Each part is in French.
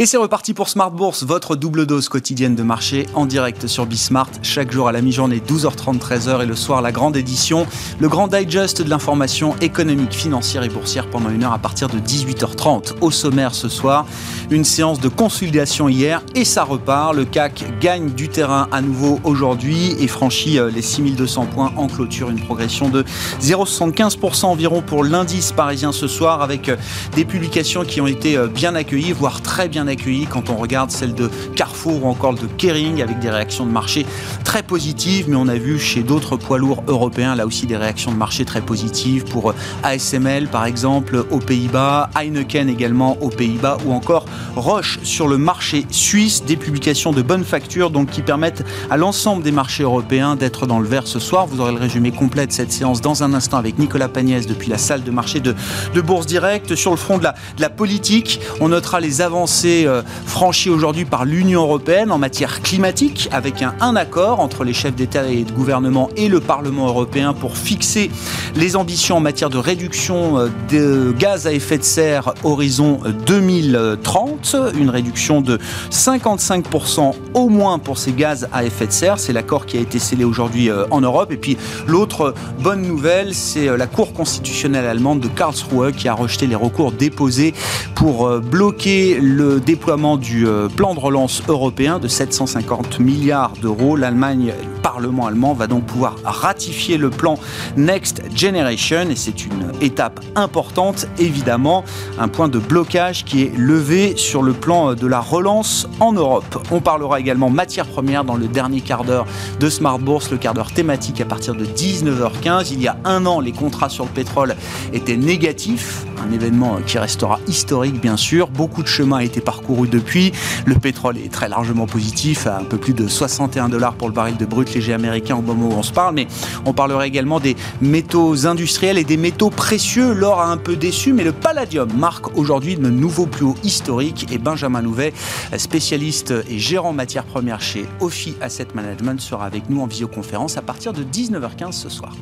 Et c'est reparti pour Smart Bourse, votre double dose quotidienne de marché en direct sur Bismart. Chaque jour à la mi-journée, 12h30, 13h et le soir, la grande édition, le grand digest de l'information économique, financière et boursière pendant une heure à partir de 18h30. Au sommaire ce soir, une séance de consolidation hier et ça repart. Le CAC gagne du terrain à nouveau aujourd'hui et franchit euh, les 6200 points en clôture, une progression de 0,75% environ pour l'indice parisien ce soir avec euh, des publications qui ont été euh, bien accueillies, voire très bien accueilli quand on regarde celle de Carrefour ou encore de Kering avec des réactions de marché très positives, mais on a vu chez d'autres poids lourds européens là aussi des réactions de marché très positives pour ASML par exemple aux Pays-Bas, Heineken également aux Pays-Bas ou encore Roche sur le marché suisse, des publications de bonne facture donc qui permettent à l'ensemble des marchés européens d'être dans le vert ce soir. Vous aurez le résumé complet de cette séance dans un instant avec Nicolas Pagnès depuis la salle de marché de, Bourse Direct. Sur le front de la politique, on notera les avancées euh, franchi aujourd'hui par l'Union européenne en matière climatique, avec un, un accord entre les chefs d'État et de gouvernement et le Parlement européen pour fixer les ambitions en matière de réduction euh, de gaz à effet de serre horizon 2030, une réduction de 55% au moins pour ces gaz à effet de serre. C'est l'accord qui a été scellé aujourd'hui euh, en Europe. Et puis l'autre bonne nouvelle, c'est la Cour constitutionnelle allemande de Karlsruhe qui a rejeté les recours déposés pour bloquer le déploiement du euh, plan de relance européen de 750 milliards d'euros. L'Allemagne, le Parlement allemand va donc pouvoir ratifier le plan Next Generation et c'est une étape importante évidemment, un point de blocage qui est levé sur le plan de la relance en Europe. On parlera également matières premières dans le dernier quart d'heure de Smart Bourse, le quart d'heure thématique à partir de 19h15. Il y a un an, les contrats sur le pétrole étaient négatifs, un événement qui restera historique bien sûr. Beaucoup de chemin a été parcouru couru depuis. Le pétrole est très largement positif, à un peu plus de 61 dollars pour le baril de brut léger américain au moment où on se parle. Mais on parlera également des métaux industriels et des métaux précieux. L'or a un peu déçu, mais le palladium marque aujourd'hui de nouveaux plus hauts historiques. Et Benjamin Louvet, spécialiste et gérant matières premières chez Ophi Asset Management, sera avec nous en visioconférence à partir de 19h15 ce soir.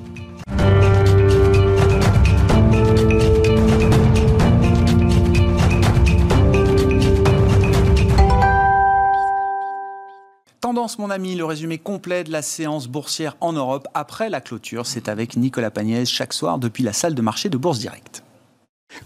Tendance, mon ami, le résumé complet de la séance boursière en Europe après la clôture, c'est avec Nicolas Pagnès chaque soir depuis la salle de marché de Bourse Directe.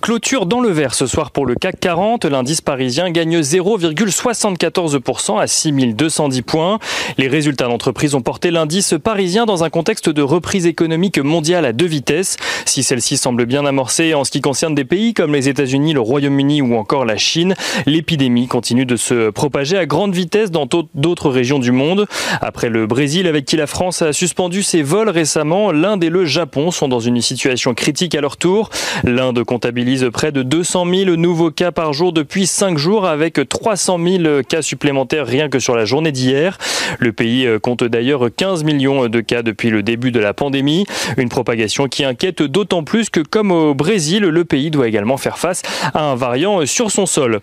Clôture dans le vert ce soir pour le CAC 40. L'indice parisien gagne 0,74% à 6210 points. Les résultats d'entreprise ont porté l'indice parisien dans un contexte de reprise économique mondiale à deux vitesses. Si celle-ci semble bien amorcée en ce qui concerne des pays comme les États-Unis, le Royaume-Uni ou encore la Chine, l'épidémie continue de se propager à grande vitesse dans d'autres régions du monde. Après le Brésil avec qui la France a suspendu ses vols récemment, l'Inde et le Japon sont dans une situation critique à leur tour. L'Inde comptabilise près de 200 000 nouveaux cas par jour depuis 5 jours avec 300 000 cas supplémentaires rien que sur la journée d'hier. Le pays euh, compte d'ailleurs 15 millions de cas depuis le début de la pandémie. Une propagation qui inquiète d'autant plus que comme au Brésil, le pays doit également faire face à un variant sur son sol.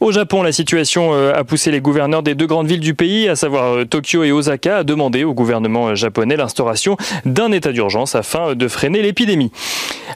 Au Japon, la situation euh, a poussé les gouverneurs des deux grandes villes du pays, à savoir euh, Tokyo et Osaka, à demander au gouvernement japonais l'instauration d'un état d'urgence afin de freiner l'épidémie.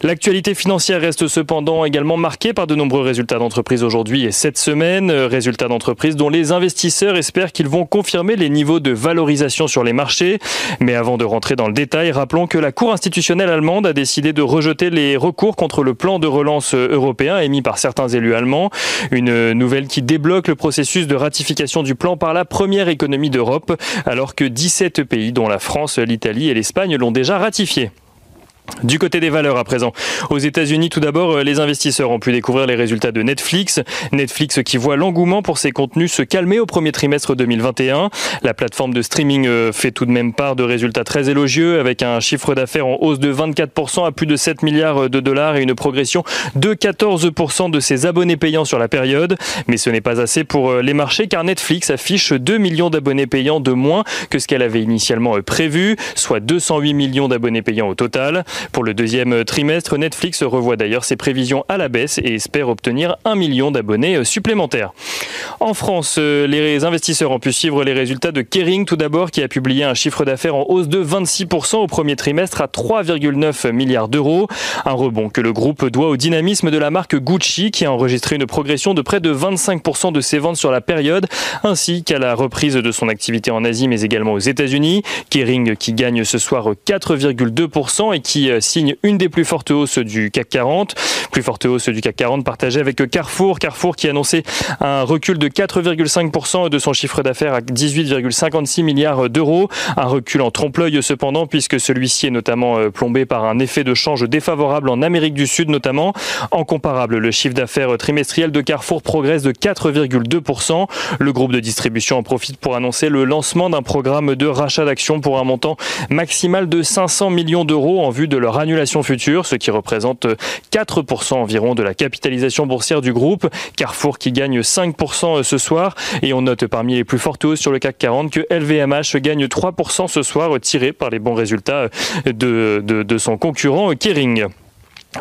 L'actualité financière reste cependant également marqué par de nombreux résultats d'entreprise aujourd'hui et cette semaine. Euh, résultats d'entreprise dont les investisseurs espèrent qu'ils vont confirmer les niveaux de valorisation sur les marchés. Mais avant de rentrer dans le détail, rappelons que la Cour institutionnelle allemande a décidé de rejeter les recours contre le plan de relance européen émis par certains élus allemands. Une nouvelle qui débloque le processus de ratification du plan par la première économie d'Europe, alors que 17 pays, dont la France, l'Italie et l'Espagne, l'ont déjà ratifié. Du côté des valeurs à présent. Aux États-Unis, tout d'abord, euh, les investisseurs ont pu découvrir les résultats de Netflix. Netflix qui voit l'engouement pour ses contenus se calmer au premier trimestre 2021. La plateforme de streaming euh, fait tout de même part de résultats très élogieux avec un chiffre d'affaires en hausse de 24% à plus de 7 milliards de dollars et une progression de 14% de ses abonnés payants sur la période. Mais ce n'est pas assez pour euh, les marchés car Netflix affiche 2 millions d'abonnés payants de moins que ce qu'elle avait initialement prévu, soit 208 millions d'abonnés payants au total. Pour le deuxième trimestre, Netflix revoit d'ailleurs ses prévisions à la baisse et espère obtenir un million d'abonnés supplémentaires. En France, les investisseurs ont pu suivre les résultats de Kering tout d'abord qui a publié un chiffre d'affaires en hausse de 26% au premier trimestre à 3,9 milliards d'euros. Un rebond que le groupe doit au dynamisme de la marque Gucci qui a enregistré une progression de près de 25% de ses ventes sur la période, ainsi qu'à la reprise de son activité en Asie mais également aux États-Unis. Kering qui gagne ce soir 4,2% et qui euh, signe une des plus fortes hausses du CAC 40. Plus forte hausse du CAC 40 partagée avec Carrefour. Carrefour qui a annoncé un recul de 4,5% de son chiffre d'affaires à 18,56 milliards d'euros. Un recul en trompe-l'œil cependant puisque celui-ci est notamment euh, plombé par un effet de change défavorable en Amérique du Sud notamment. En comparable, le chiffre d'affaires trimestriel de Carrefour progresse de 4,2%. Le groupe de distribution en profite pour annoncer le lancement d'un programme de rachat d'actions pour un montant maximal de 500 millions d'euros en vue de leur annulation future, ce qui représente 4% environ de la capitalisation boursière du groupe. Carrefour qui gagne 5% ce soir et on note parmi les plus fortes hausses sur le CAC 40 que LVMH gagne 3% ce soir tiré par les bons résultats de, de, de son concurrent Kering.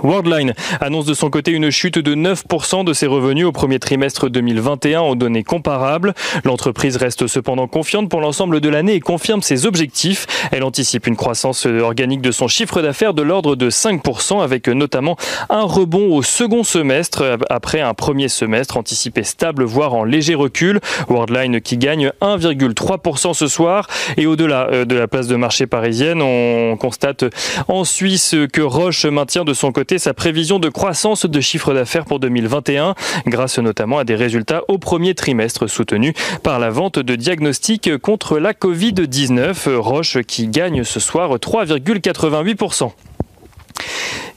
Worldline annonce de son côté une chute de 9% de ses revenus au premier trimestre 2021 en données comparables. L'entreprise reste cependant confiante pour l'ensemble de l'année et confirme ses objectifs. Elle anticipe une croissance organique de son chiffre d'affaires de l'ordre de 5% avec notamment un rebond au second semestre après un premier semestre anticipé stable voire en léger recul. Worldline qui gagne 1,3% ce soir et au-delà euh, de la place de marché parisienne, on constate en Suisse que Roche maintient de son côté sa prévision de croissance de chiffre d'affaires pour 2021, grâce notamment à des résultats au premier trimestre soutenus par la vente de diagnostics contre la Covid-19. Roche qui gagne ce soir 3,88%.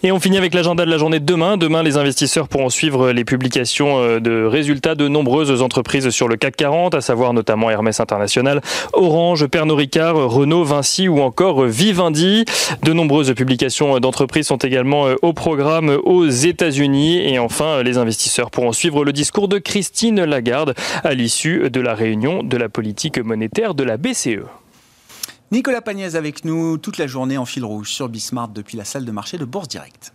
Et on finit avec l'agenda de la journée de demain. Demain, les investisseurs pourront suivre les publications euh, de résultats de nombreuses entreprises sur le CAC 40, à savoir notamment Hermès International, Orange, Pernod Ricard, Renault, Vinci ou encore Vivendi. De nombreuses publications d'entreprises sont également euh, au programme aux États-Unis. Et enfin, les investisseurs pourront suivre le discours de Christine Lagarde à l'issue de la réunion de la politique monétaire de la BCE. Nicolas Pagnès avec nous toute la journée en fil rouge sur Bismart depuis la salle de marché de Bourse Direct.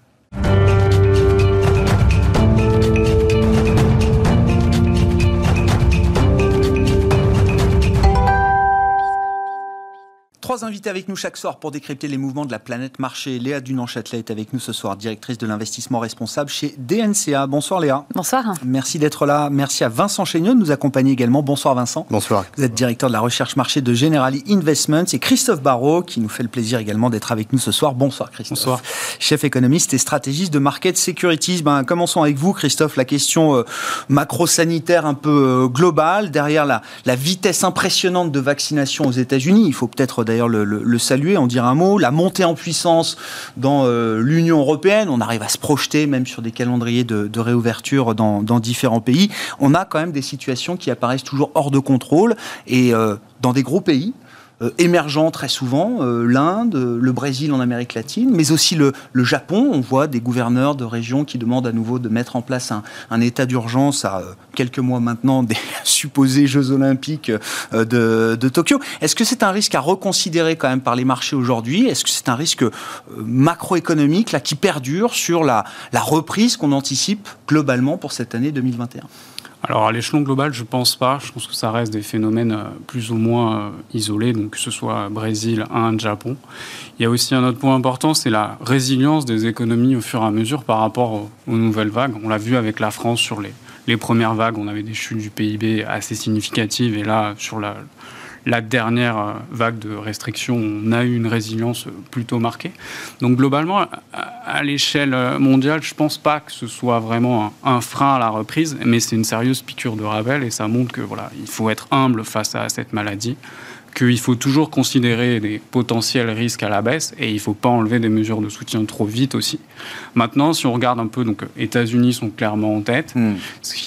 Trois invités avec nous chaque soir pour décrypter les mouvements de la planète marché. Léa Dunan-Châtelet est avec nous ce soir, directrice de l'investissement responsable chez DNCA. Bonsoir Léa. Bonsoir. Merci d'être là. Merci à Vincent Chénieux de nous accompagner également. Bonsoir Vincent. Bonsoir. Vous êtes directeur de la recherche marché de Generali Investments et Christophe Barrault qui nous fait le plaisir également d'être avec nous ce soir. Bonsoir Christophe. Bonsoir. Chef économiste et stratégiste de Market Securities. Ben, commençons avec vous Christophe. La question euh, macro-sanitaire un peu euh, globale. Derrière la, la vitesse impressionnante de vaccination aux États-Unis, il faut peut-être d'ailleurs le, le, saluer en dire un mot. La montée en puissance dans euh, l'Union européenne, on arrive à se projeter même sur des calendriers de, réouverture dans, dans, différents pays. On a quand même des situations qui apparaissent toujours hors de contrôle et euh, dans des gros pays euh, émergents très souvent, euh, l'Inde, le Brésil en Amérique latine, mais aussi le, Japon. On voit des gouverneurs de régions qui demandent à nouveau de mettre en place un, état d'urgence à euh, quelques mois maintenant des supposés Jeux olympiques euh, de, Tokyo. Est-ce que c'est un risque à reconsidérer quand même par les marchés aujourd'hui? Est-ce que c'est un risque euh, macroéconomique là qui perdure sur la reprise qu'on anticipe globalement pour cette année 2021 alors à l'échelon global, je pense pas. Je pense que ça reste des phénomènes euh, plus ou moins euh, isolés, donc que ce soit Brésil, Inde, Japon. Il y a aussi un autre point important, c'est la résilience des économies au fur et à mesure par rapport aux, nouvelles vagues. On l'a vu avec la France sur les, les premières vagues, on avait des chutes du PIB assez significatives, et là sur la, la dernière euh, vague de restrictions, on a eu une résilience plutôt marquée. Donc globalement, à l'échelle mondiale, je ne pense pas que ce soit vraiment un, frein à la reprise, mais c'est une sérieuse piqûre de rappel et ça montre que voilà, il faut être humble face à cette maladie qu'il faut toujours considérer des potentiels risques à la baisse et il ne faut pas enlever des mesures de soutien trop vite aussi. Maintenant, si on regarde un peu, donc États-Unis sont clairement en tête. Mm.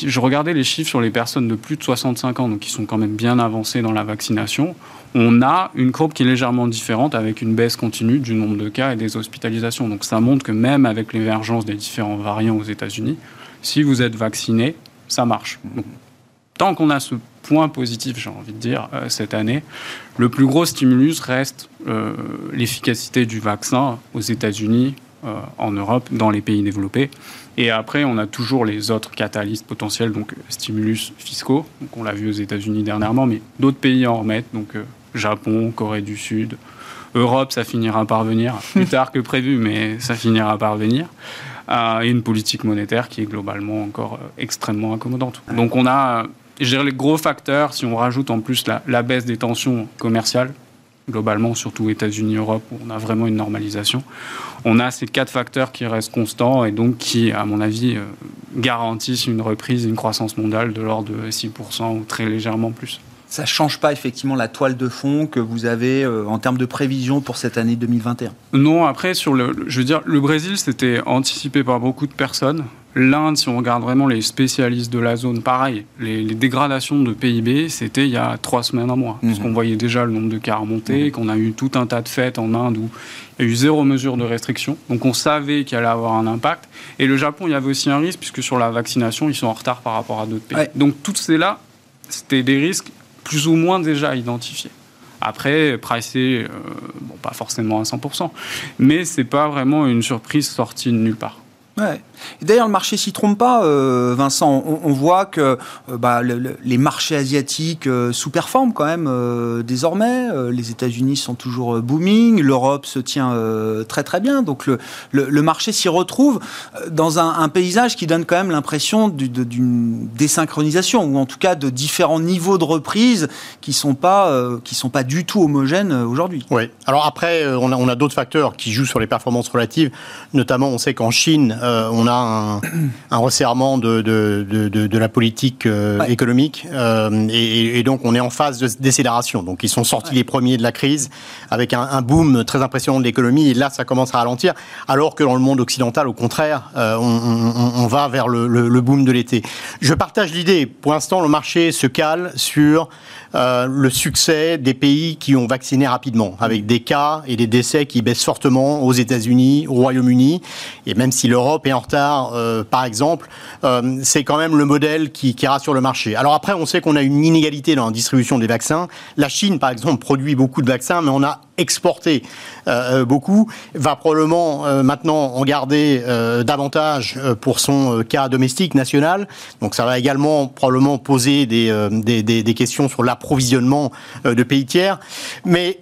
Je regardais les chiffres sur les personnes de plus de 65 ans, donc qui sont quand même bien avancées dans la vaccination. On a une courbe qui est légèrement différente avec une baisse continue du nombre de cas et des hospitalisations. Donc ça montre que même avec l'émergence des différents variants aux États-Unis, si vous êtes vacciné, ça marche. Donc, tant qu'on a ce point positif, j'ai envie de dire, euh, cette année, le plus gros stimulus reste euh, l'efficacité du vaccin aux États-Unis, euh, en Europe, dans les pays développés. Et après, on a toujours les autres catalystes potentiels, donc stimulus fiscaux. Donc on l'a vu aux États-Unis dernièrement, mais d'autres pays en remettent, donc Japon, Corée du Sud. Europe, ça finira par venir, plus tard que prévu, mais ça finira par venir. et une politique monétaire qui est globalement encore extrêmement accommodante. Donc on a je dirais les gros facteurs, si on rajoute en plus la, baisse des tensions commerciales, globalement, surtout États-Unis, Europe, où on a vraiment une normalisation, on a ces quatre facteurs qui restent constants et donc qui, à mon avis, euh, garantissent une reprise, une croissance mondiale de l'ordre de 6% ou très légèrement plus ça ne change pas effectivement la toile de fond que vous avez euh, en termes de prévision pour cette année 2021 Non, après, sur le, je veux dire, le Brésil, c'était anticipé par beaucoup de personnes. L'Inde, si on regarde vraiment les spécialistes de la zone, pareil, les, dégradations de PIB, c'était il y a trois semaines, un mois. Parce qu'on voyait déjà le nombre de cas remonter, mhm. qu'on a eu tout un tas de fêtes en Inde où il y a eu zéro mesure de restriction. Donc on savait qu'il allait avoir un impact. Et le Japon, il y avait aussi un risque, puisque sur la vaccination, ils sont en retard par rapport à d'autres pays. Donc toutes ces là, c'était des risques plus ou moins déjà identifiés. Après, pricé, euh, bon, pas forcément à 100%, mais c'est pas vraiment une surprise sortie de nulle part. D'ailleurs, le marché s'y trompe pas, euh, Vincent. On, voit que euh, bah, les marchés asiatiques euh, sous-performent quand même désormais. les États-Unis sont toujours booming, l'Europe se tient très très bien. Donc le, marché s'y retrouve dans un, paysage qui donne quand même l'impression d'une désynchronisation, ou en tout cas de différents niveaux de reprise qui sont pas qui sont pas du tout homogènes aujourd'hui. Oui. Alors après, on a d'autres facteurs qui jouent sur les performances relatives. Notamment, on sait qu'en Chine, on a un, resserrement de, de, la politique euh, économique euh, et, donc on est en phase de décélération. Donc ils sont sortis les premiers de la crise avec un, boom très impressionnant de l'économie et là ça commence à ralentir alors que dans le monde occidental au contraire euh, on, va vers le, le boom de l'été. Je partage l'idée. Pour l'instant le marché se cale sur euh, le succès des pays qui ont vacciné rapidement, avec des cas et des décès qui baissent fortement aux États-Unis, au Royaume-Uni, et même si l'Europe est en retard, euh, par exemple, euh, c'est quand même le modèle qui, qui rassure le marché. Alors après, on sait qu'on a une inégalité dans la distribution des vaccins. La Chine, par exemple, produit beaucoup de vaccins, mais on a exporté euh, beaucoup, va probablement euh, maintenant en garder euh, davantage pour son cas domestique national. Donc ça va également probablement poser des, des, des, questions sur l'approvisionnement de pays tiers. Mais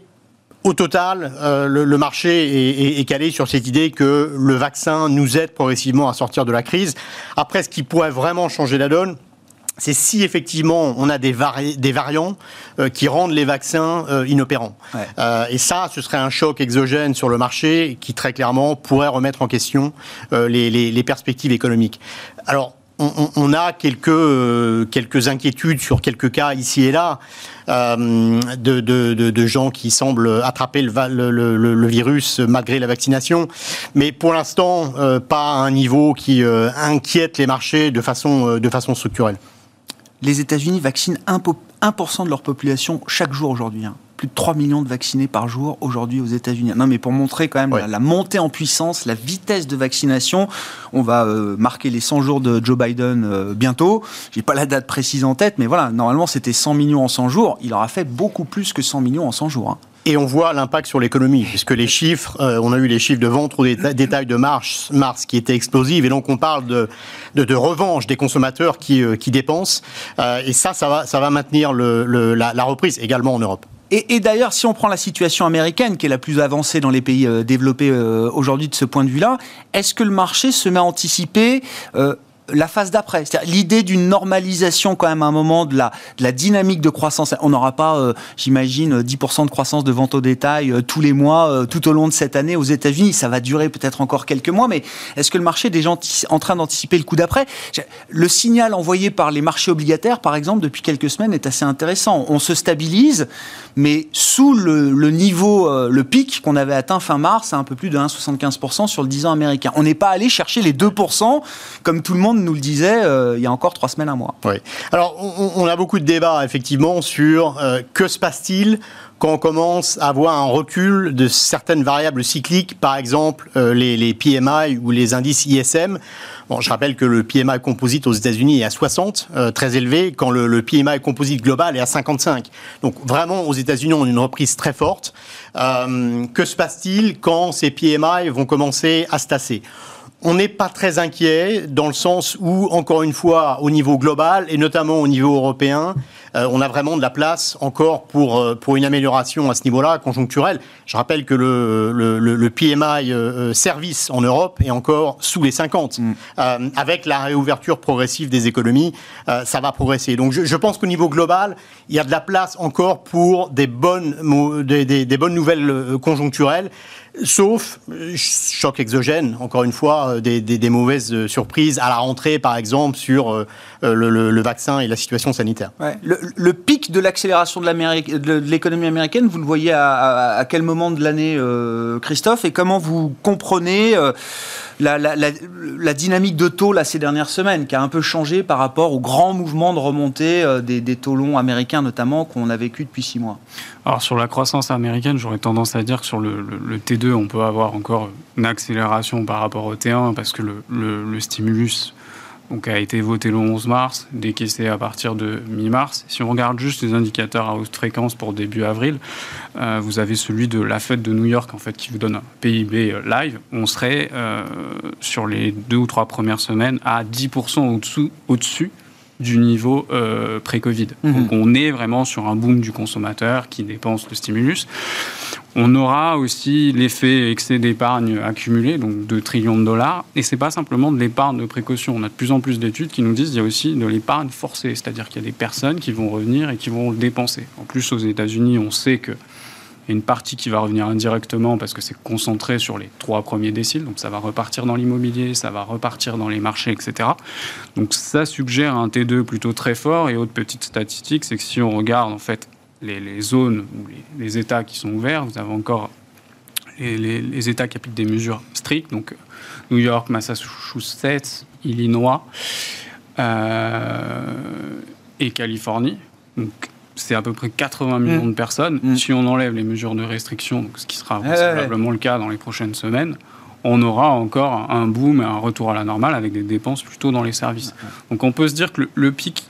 au total, le, marché est, est, calé sur cette idée que le vaccin nous aide progressivement à sortir de la crise. Après, ce qui pourrait vraiment changer la donne, c'est si effectivement on a des, des variants euh, qui rendent les vaccins euh, inopérants. Euh, et ça, ce serait un choc exogène sur le marché qui très clairement pourrait remettre en question les, les, perspectives économiques. Alors, on, a quelques, quelques inquiétudes sur quelques cas ici et là de, de, de, gens qui semblent attraper le, le, le, virus malgré la vaccination, mais pour l'instant, pas à un niveau qui inquiète les marchés de façon, de façon structurelle les États-Unis vaccinent 1%, de leur population chaque jour aujourd'hui. Hein. Plus de 3 millions de vaccinés par jour aujourd'hui aux États-Unis. Non, mais pour montrer quand même la, montée en puissance, la vitesse de vaccination, on va euh, marquer les 100 jours de Joe Biden euh, bientôt. J'ai pas la date précise en tête, mais voilà, normalement c'était 100 millions en 100 jours. Il aura fait beaucoup plus que 100 millions en 100 jours. Hein. Et on voit l'impact sur l'économie, puisque les chiffres, euh, on a eu les chiffres de vente ou des détails de mars, mars qui étaient explosifs, et donc on parle de, de, revanche des consommateurs qui, euh, qui dépensent, euh, et ça, ça va, ça va maintenir le, la, reprise également en Europe. Et d'ailleurs, si on prend la situation américaine, qui est la plus avancée dans les pays développés aujourd'hui de ce point de vue-là, est-ce que le marché se met à anticiper la phase d'après. C'est-à-dire l'idée d'une normalisation quand même à un moment de la, dynamique de croissance. On n'aura pas, euh, j'imagine, 10% de croissance de vente au détail euh, tous les mois, euh, tout au long de cette année aux États-Unis. Ça va durer peut-être encore quelques mois, mais est-ce que le marché est déjà en train d'anticiper le coup d'après? Le signal envoyé par les marchés obligataires, par exemple, depuis quelques semaines, est assez intéressant. On se stabilise, mais sous le, le niveau, le pic qu'on avait atteint fin mars, à un peu plus de 1,75% sur le 10 ans américain. On n'est pas allé chercher les 2% comme tout le monde nous le disait il y a encore trois semaines, un mois. Oui. Alors, on, a beaucoup de débats, effectivement, sur que se passe-t-il quand on commence à avoir un recul de certaines variables cycliques, par exemple les, les, PMI ou les indices ISM. Bon, je rappelle que le PMI composite aux États-Unis est à 60, très élevé, quand le, PMI composite global est à 55. Donc vraiment, aux États-Unis, on a une reprise très forte. que se passe-t-il quand ces PMI vont commencer à se tasser? On n'est pas très inquiet dans le sens où, encore une fois, au niveau global et notamment au niveau européen, euh, on a vraiment de la place encore pour, euh, pour une amélioration à ce niveau-là, conjoncturelle. Je rappelle que le, le, PMI euh, service en Europe est encore sous les 50. Mm. avec la réouverture progressive des économies, ça va progresser. Donc je, pense qu'au niveau global, il y a de la place encore pour des bonnes, des, des bonnes nouvelles conjoncturelles sauf choc exogène, encore une fois, des, des, mauvaises surprises à la rentrée, par exemple, sur le, vaccin et la situation sanitaire. Ouais le, pic de l'accélération de l'économie américaine, vous le voyez à, quel moment de l'année, euh, Christophe, et comment vous comprenez euh, la, dynamique de taux là, ces dernières semaines, qui a un peu changé par rapport au grand mouvement de remontée euh, des, taux longs américains, notamment, qu'on a vécu depuis six mois? Alors, sur la croissance américaine, j'aurais tendance à dire que sur le, T2, on peut avoir encore une accélération par rapport au T1, parce que le stimulus donc a été voté le 11 mars, décaissé à partir de mi-mars. Si on regarde juste les indicateurs à haute fréquence pour début avril, euh, vous avez celui de la fête de New York en fait qui vous donne un PIB euh, live. On serait euh, sur les deux ou trois premières semaines à 10% au-dessous, au-dessus du niveau pré-Covid. Mhm. Donc on est vraiment sur un boom du consommateur qui dépense le stimulus. On aura aussi l'effet excès d'épargne accumulé, donc 2 trillions de dollars. Et c'est pas simplement de l'épargne de précaution. On a de plus en plus d'études qui nous disent qu'il y a aussi de l'épargne forcée, c'est-à-dire qu'il y a des personnes qui vont revenir et qui vont le dépenser. En plus, aux États-Unis, on sait que y a une partie qui va revenir indirectement parce que c'est concentré sur les trois premiers déciles, donc ça va repartir dans l'immobilier, ça va repartir dans les marchés, etc. Donc ça suggère un T2 plutôt très fort. Et autre petite statistique, c'est que si on regarde en fait les, zones ou les, États qui sont ouverts, vous avez encore les, États qui appliquent des mesures strictes, donc New York, Massachusetts, Illinois euh, et Californie. Donc c'est à peu près 80 millions mm. de personnes. Mm. Si on enlève les mesures de restriction, ce qui sera probablement le cas dans les prochaines semaines, on aura encore un boom et un retour à la normale avec des dépenses plutôt dans les services. Donc on peut se dire que le pic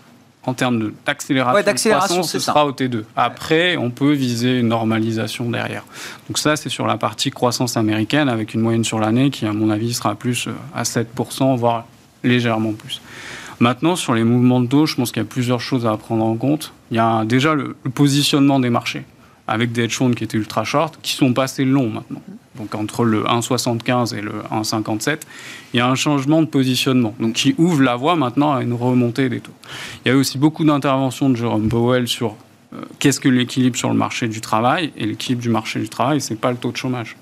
en termes d'accélération ouais, de croissance, ce sera au T2. Après, on peut viser une normalisation derrière. Donc ça, c'est sur la partie croissance américaine, avec une moyenne sur l'année qui, à mon avis, sera plus euh, à 7%, voire légèrement plus. Maintenant, sur les mouvements de taux, je pense qu'il y a plusieurs choses à prendre en compte. Il y a déjà le positionnement des marchés avec des hedge qui étaient ultra short, qui sont passés longs maintenant. Donc entre le 1,75 et le 1,57, il y a un changement de positionnement, donc qui ouvre la voie maintenant à une remontée des taux. Il y a aussi beaucoup d'interventions de Jerome Powell sur euh, qu'est-ce que l'équilibre sur le marché du travail, et l'équilibre du marché du travail, c'est pas le taux de chômage.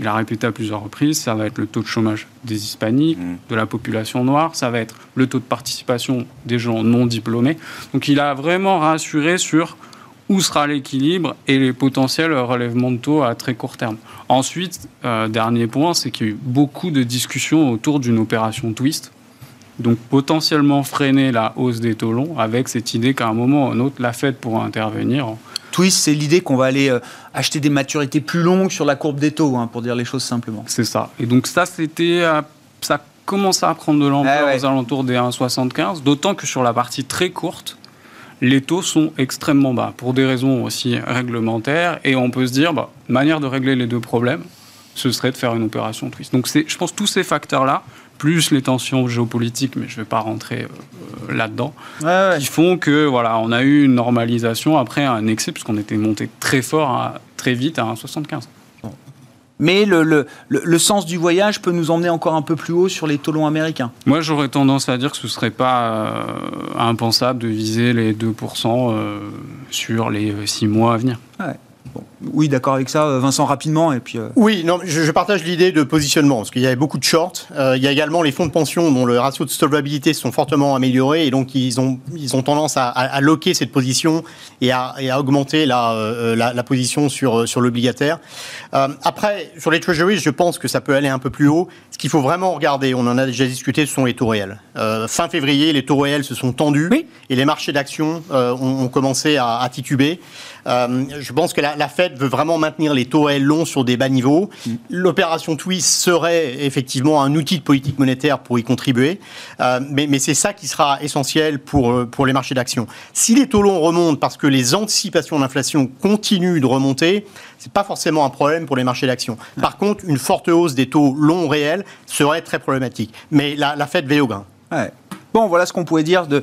Il a répété à plusieurs reprises, ça va être le taux de chômage des hispaniques, mmh. de la population noire, ça va être le taux de participation des gens non diplômés. Donc il a vraiment rassuré sur où sera l'équilibre et les potentiels relèvements de taux à très court terme. Ensuite, euh, dernier point, c'est qu'il y a eu beaucoup de discussions autour d'une opération twist. Donc potentiellement freiner la hausse des taux longs avec cette idée qu'à un moment ou un autre, la Fed pourra intervenir. Twist, c'est l'idée qu'on va aller euh, acheter des maturités plus longues sur la courbe des taux, hein, pour dire les choses simplement. C'est ça. Et donc ça, c'était, euh, ça commence à prendre de l'ampleur ah aux alentours des 1,75, d'autant que sur la partie très courte, les taux sont extrêmement bas pour des raisons aussi réglementaires. Et on peut se dire, bah, manière de régler les deux problèmes, ce serait de faire une opération twist. Donc je pense tous ces facteurs-là, plus les tensions géopolitiques, mais je ne vais pas rentrer euh, là-dedans, qui font que voilà, on a eu une normalisation après un excès, puisqu'on était monté très fort, très vite à 1,75 mais le, le, le, sens du voyage peut nous emmener encore un peu plus haut sur les taux longs américains. Moi, j'aurais tendance à dire que ce ne serait pas euh, impensable de viser les 2% euh, sur les 6 mois à venir. Ouais. Oui, d'accord avec ça, Vincent, rapidement. Et puis, euh, Oui, non, je, partage l'idée de positionnement, parce qu'il y avait beaucoup de shorts. Euh, il y a également les fonds de pension dont le ratio de solvabilité sont fortement améliorés, et donc ils ont, ils ont tendance à, à, loquer cette position et à, et à augmenter la, euh, la, la, position sur, sur l'obligataire. après, sur les treasuries, je pense que ça peut aller un peu plus haut. Ce qu'il faut vraiment regarder, on en a déjà discuté, ce sont les taux réels. Euh, fin février, les taux réels se sont tendus et les marchés d'actions euh, ont, commencé à, tituber. Euh, je pense que la, la, Fed veut vraiment maintenir les taux réels longs sur des bas niveaux. Mm. L'opération Twist serait effectivement un outil de politique monétaire pour y contribuer, mais, mais c'est ça qui sera essentiel pour, pour les marchés d'actions. Si les taux longs remontent parce que les anticipations d'inflation continuent de remonter, c'est pas forcément un problème pour les marchés d'actions. Par contre, une forte hausse des taux longs réels serait très problématique. Mais la, la Fed veille au grain. Bon, voilà ce qu'on pouvait dire de,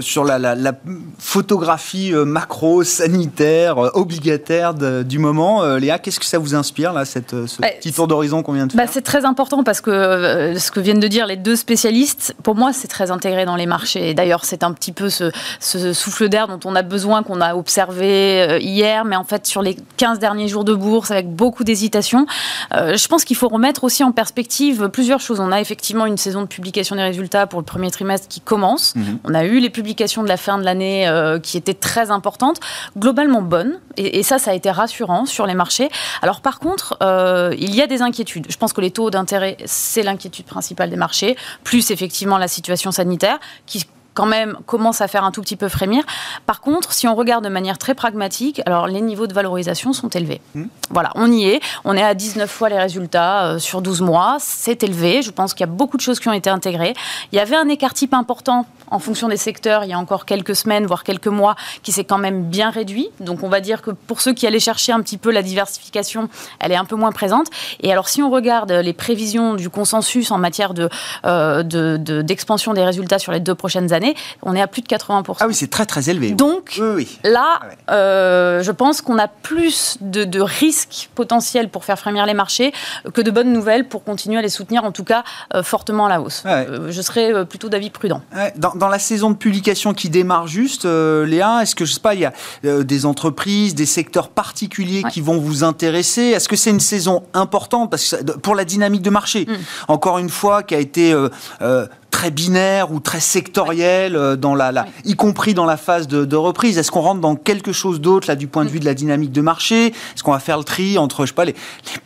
sur la, photographie euh, macro, sanitaire, euh, obligataire du moment. Euh, Léa, qu'est-ce que ça vous inspire, là, cette, ce bah, petit tour d'horizon qu'on vient de bah, faire C'est très important parce que ce que viennent de dire les deux spécialistes, pour moi, c'est très intégré dans les marchés. D'ailleurs, c'est un petit peu ce, souffle d'air dont on a besoin, qu'on a observé hier, mais en fait, sur les 15 derniers jours de bourse, avec beaucoup d'hésitation. je pense qu'il faut remettre aussi en perspective plusieurs choses. On a effectivement une saison de publication des résultats pour le premier trimestre qui commence. Mhm. On a eu les publications de la fin de l'année euh, qui étaient très importantes, globalement bonnes, et, ça, ça a été rassurant sur les marchés. Alors par contre, euh, il y a des inquiétudes. Je pense que les taux d'intérêt, c'est l'inquiétude principale des marchés, plus effectivement la situation sanitaire qui quand même commence à faire un tout petit peu frémir. Par contre, si on regarde de manière très pragmatique, alors les niveaux de valorisation sont élevés. Hmm. Voilà, on y est. On est à 19 fois les résultats euh, sur 12 mois. C'est élevé. Je pense qu'il y a beaucoup de choses qui ont été intégrées. Il y avait un écart type important en fonction des secteurs il y a encore quelques semaines, voire quelques mois, qui s'est quand même bien réduit. Donc on va dire que pour ceux qui allaient chercher un petit peu la diversification, elle est un peu moins présente. Et alors si on regarde les prévisions du consensus en matière de, euh, d'expansion des résultats sur les deux prochaines années, on est à plus de 80%. Ah oui, c'est très très élevé. Donc là, ah euh, je pense qu'on a plus de, risques potentiels pour faire frémir les marchés que de bonnes nouvelles pour continuer à les soutenir, en tout cas euh, fortement à la hausse. Euh, je serais plutôt d'avis prudent. Dans, la saison de publication qui démarre juste, Léa, est-ce que je sais pas, il y a des entreprises, des secteurs particuliers qui vont vous intéresser? Est-ce que c'est une saison importante? Parce que, pour la dynamique de marché mm. Encore une fois, qui a été très binaire ou très sectoriel, euh, dans la, la y compris dans la phase de, reprise. Est-ce qu'on rentre dans quelque chose d'autre là du point de vue de la dynamique de marché? Est-ce qu'on va faire le tri entre je sais pas les,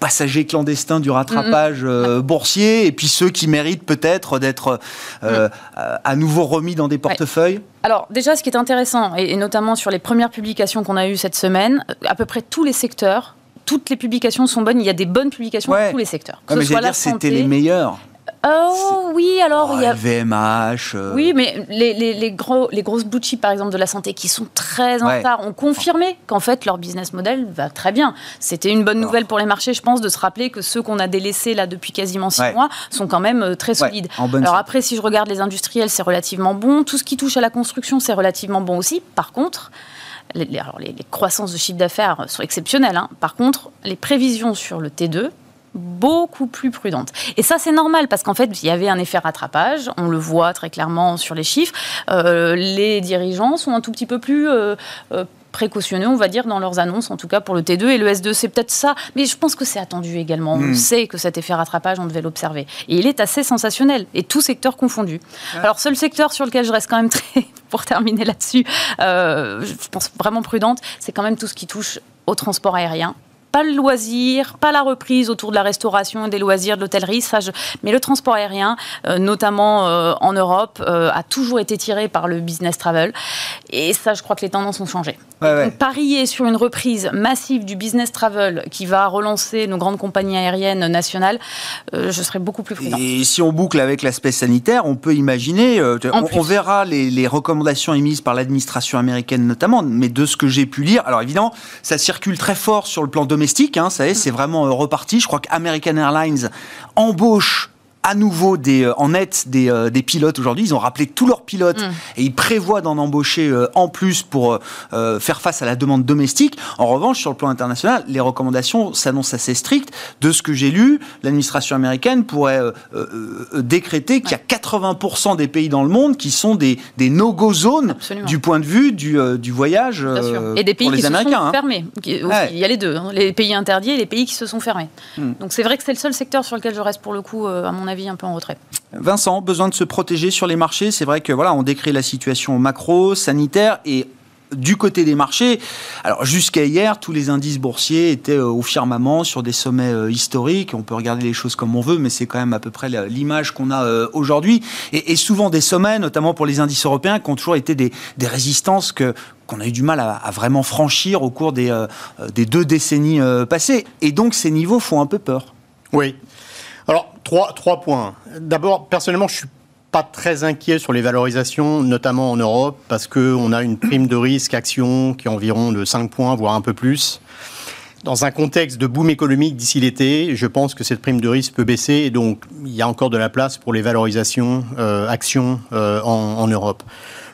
passagers clandestins du rattrapage euh, boursier et puis ceux qui méritent peut-être d'être euh, à nouveau remis dans des portefeuilles? Alors déjà, ce qui est intéressant, et, notamment sur les premières publications qu'on a eues cette semaine, à peu près tous les secteurs toutes les publications sont bonnes. Il y a des bonnes publications dans tous les secteurs. Que ce soit la c'était les meilleurs. Oh oui, alors il y a VMH. Euh. Oui, mais les, les, gros, les grosses blue chips, par exemple, de la santé, qui sont très en retard, ont confirmé qu'en fait leur business model va très bien. C'était une bonne nouvelle pour les marchés, je pense, de se rappeler que ceux qu'on a délaissés là depuis quasiment six mois sont quand même euh, très solides. alors après, si je regarde les industriels, c'est relativement bon. Tout ce qui touche à la construction, c'est relativement bon aussi. Par contre, les, alors les, croissances de chiffre d'affaires sont exceptionnelles. Hein. Par contre, les prévisions sur le T2 beaucoup plus prudente. Et ça, c'est normal parce qu'en fait, il y avait un effet rattrapage. On le voit très clairement sur les chiffres. Euh, les dirigeants sont un tout petit peu plus euh, euh, précautionneux, on va dire, dans leurs annonces, en tout cas pour le T2 et le S2. C'est peut-être ça, mais je pense que c'est attendu également. On hmm. sait que cet effet rattrapage, on devait l'observer. Et il est assez sensationnel, et tout secteur confondu. Alors, seul secteur sur lequel je reste quand même très, pour terminer là-dessus, je pense vraiment prudente, c'est quand même tout ce qui touche au transport aérien pas le loisir, pas la reprise autour de la restauration des loisirs, de l'hôtellerie, mais le transport aérien, euh, notamment euh, en Europe, euh, a toujours été tiré par le business travel. Et ça, je crois que les tendances ont changé. parier sur une reprise massive du business travel qui va relancer nos grandes compagnies aériennes nationales, je serais beaucoup plus prudent. Et si on boucle avec l'aspect sanitaire, on peut imaginer, on, verra les, les recommandations émises par l'administration américaine notamment, mais de ce que j'ai pu lire, alors évidemment, ça circule très fort sur le plan domestique Hein, ça c'est vraiment euh, reparti. Je crois qu'American Airlines embauche à nouveau des, euh, en net des, euh, des pilotes aujourd'hui. Ils ont rappelé tous leurs pilotes mm. et ils prévoient d'en embaucher euh, en plus pour faire face à la demande domestique. En revanche, sur le plan international, les recommandations s'annoncent assez strictes. De ce que j'ai lu, l'administration américaine pourrait décréter qu'il y a 80% des pays dans le monde qui sont des, des no-go zones du point de vue du, du voyage et des pays qui se sont hein. fermés. Il y a les deux, hein. les pays interdits et les pays qui se sont fermés. Mm. Donc c'est vrai que c'est le seul secteur sur lequel je reste pour le coup, à mon avis un peu en retrait. Vincent, besoin de se protéger sur les marchés. C'est vrai que voilà, on décrit la situation macro, sanitaire et du côté des marchés, alors jusqu'à hier, tous les indices boursiers étaient euh, au firmament sur des sommets euh, historiques. On peut regarder les choses comme on veut, mais c'est quand même à peu près l'image qu'on a euh, aujourd'hui. Et, souvent des sommets, notamment pour les indices européens, qui ont toujours été des, résistances que qu'on a eu du mal à, vraiment franchir au cours des, des deux décennies passées. Et donc ces niveaux font un peu peur. Oui. Alors, trois, points. D'abord, personnellement, je suis pas très inquiet sur les valorisations, notamment en Europe, parce qu'on a une prime de risque action qui est environ de 5 points, voire un peu plus. Dans un contexte de boom économique d'ici l'été, je pense que cette prime de risque peut baisser et donc il y a encore de la place pour les valorisations euh, actions euh, en, Europe.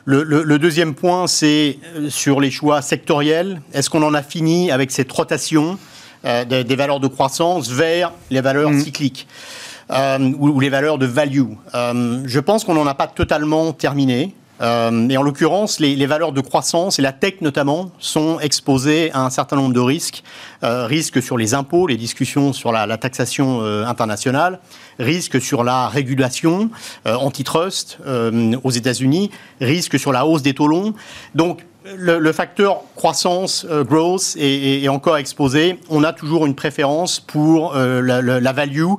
Le, deuxième point, c'est euh, sur les choix sectoriels. Est-ce qu'on en a fini avec cette rotation? Des, valeurs de croissance vers les valeurs mmh. cycliques euh, ou, les valeurs de value. Euh, je pense qu'on n'en a pas totalement terminé. Euh, et en l'occurrence, les, les, valeurs de croissance et la tech notamment sont exposées à un certain nombre de risques. Euh, risques sur les impôts, les discussions sur la, la taxation euh, internationale, risques sur la régulation antitrust aux États-Unis, risques sur la hausse des taux longs. Donc le, facteur croissance, euh, growth est, encore exposé. On a toujours une préférence pour euh, la, value.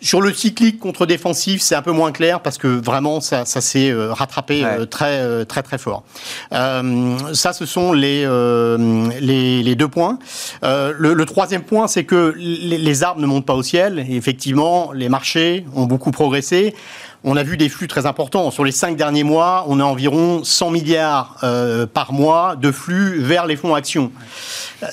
Sur le cyclique contre défensif, c'est un peu moins clair parce que vraiment ça, s'est euh, rattrapé très très très fort. ça, ce sont les les, deux points. Le, troisième point, c'est que les, les arbres ne montent pas au ciel. Et effectivement, les marchés ont beaucoup progressé on a vu des flux très importants. Sur les cinq derniers mois, on a environ 100 milliards euh, par mois de flux vers les fonds actions.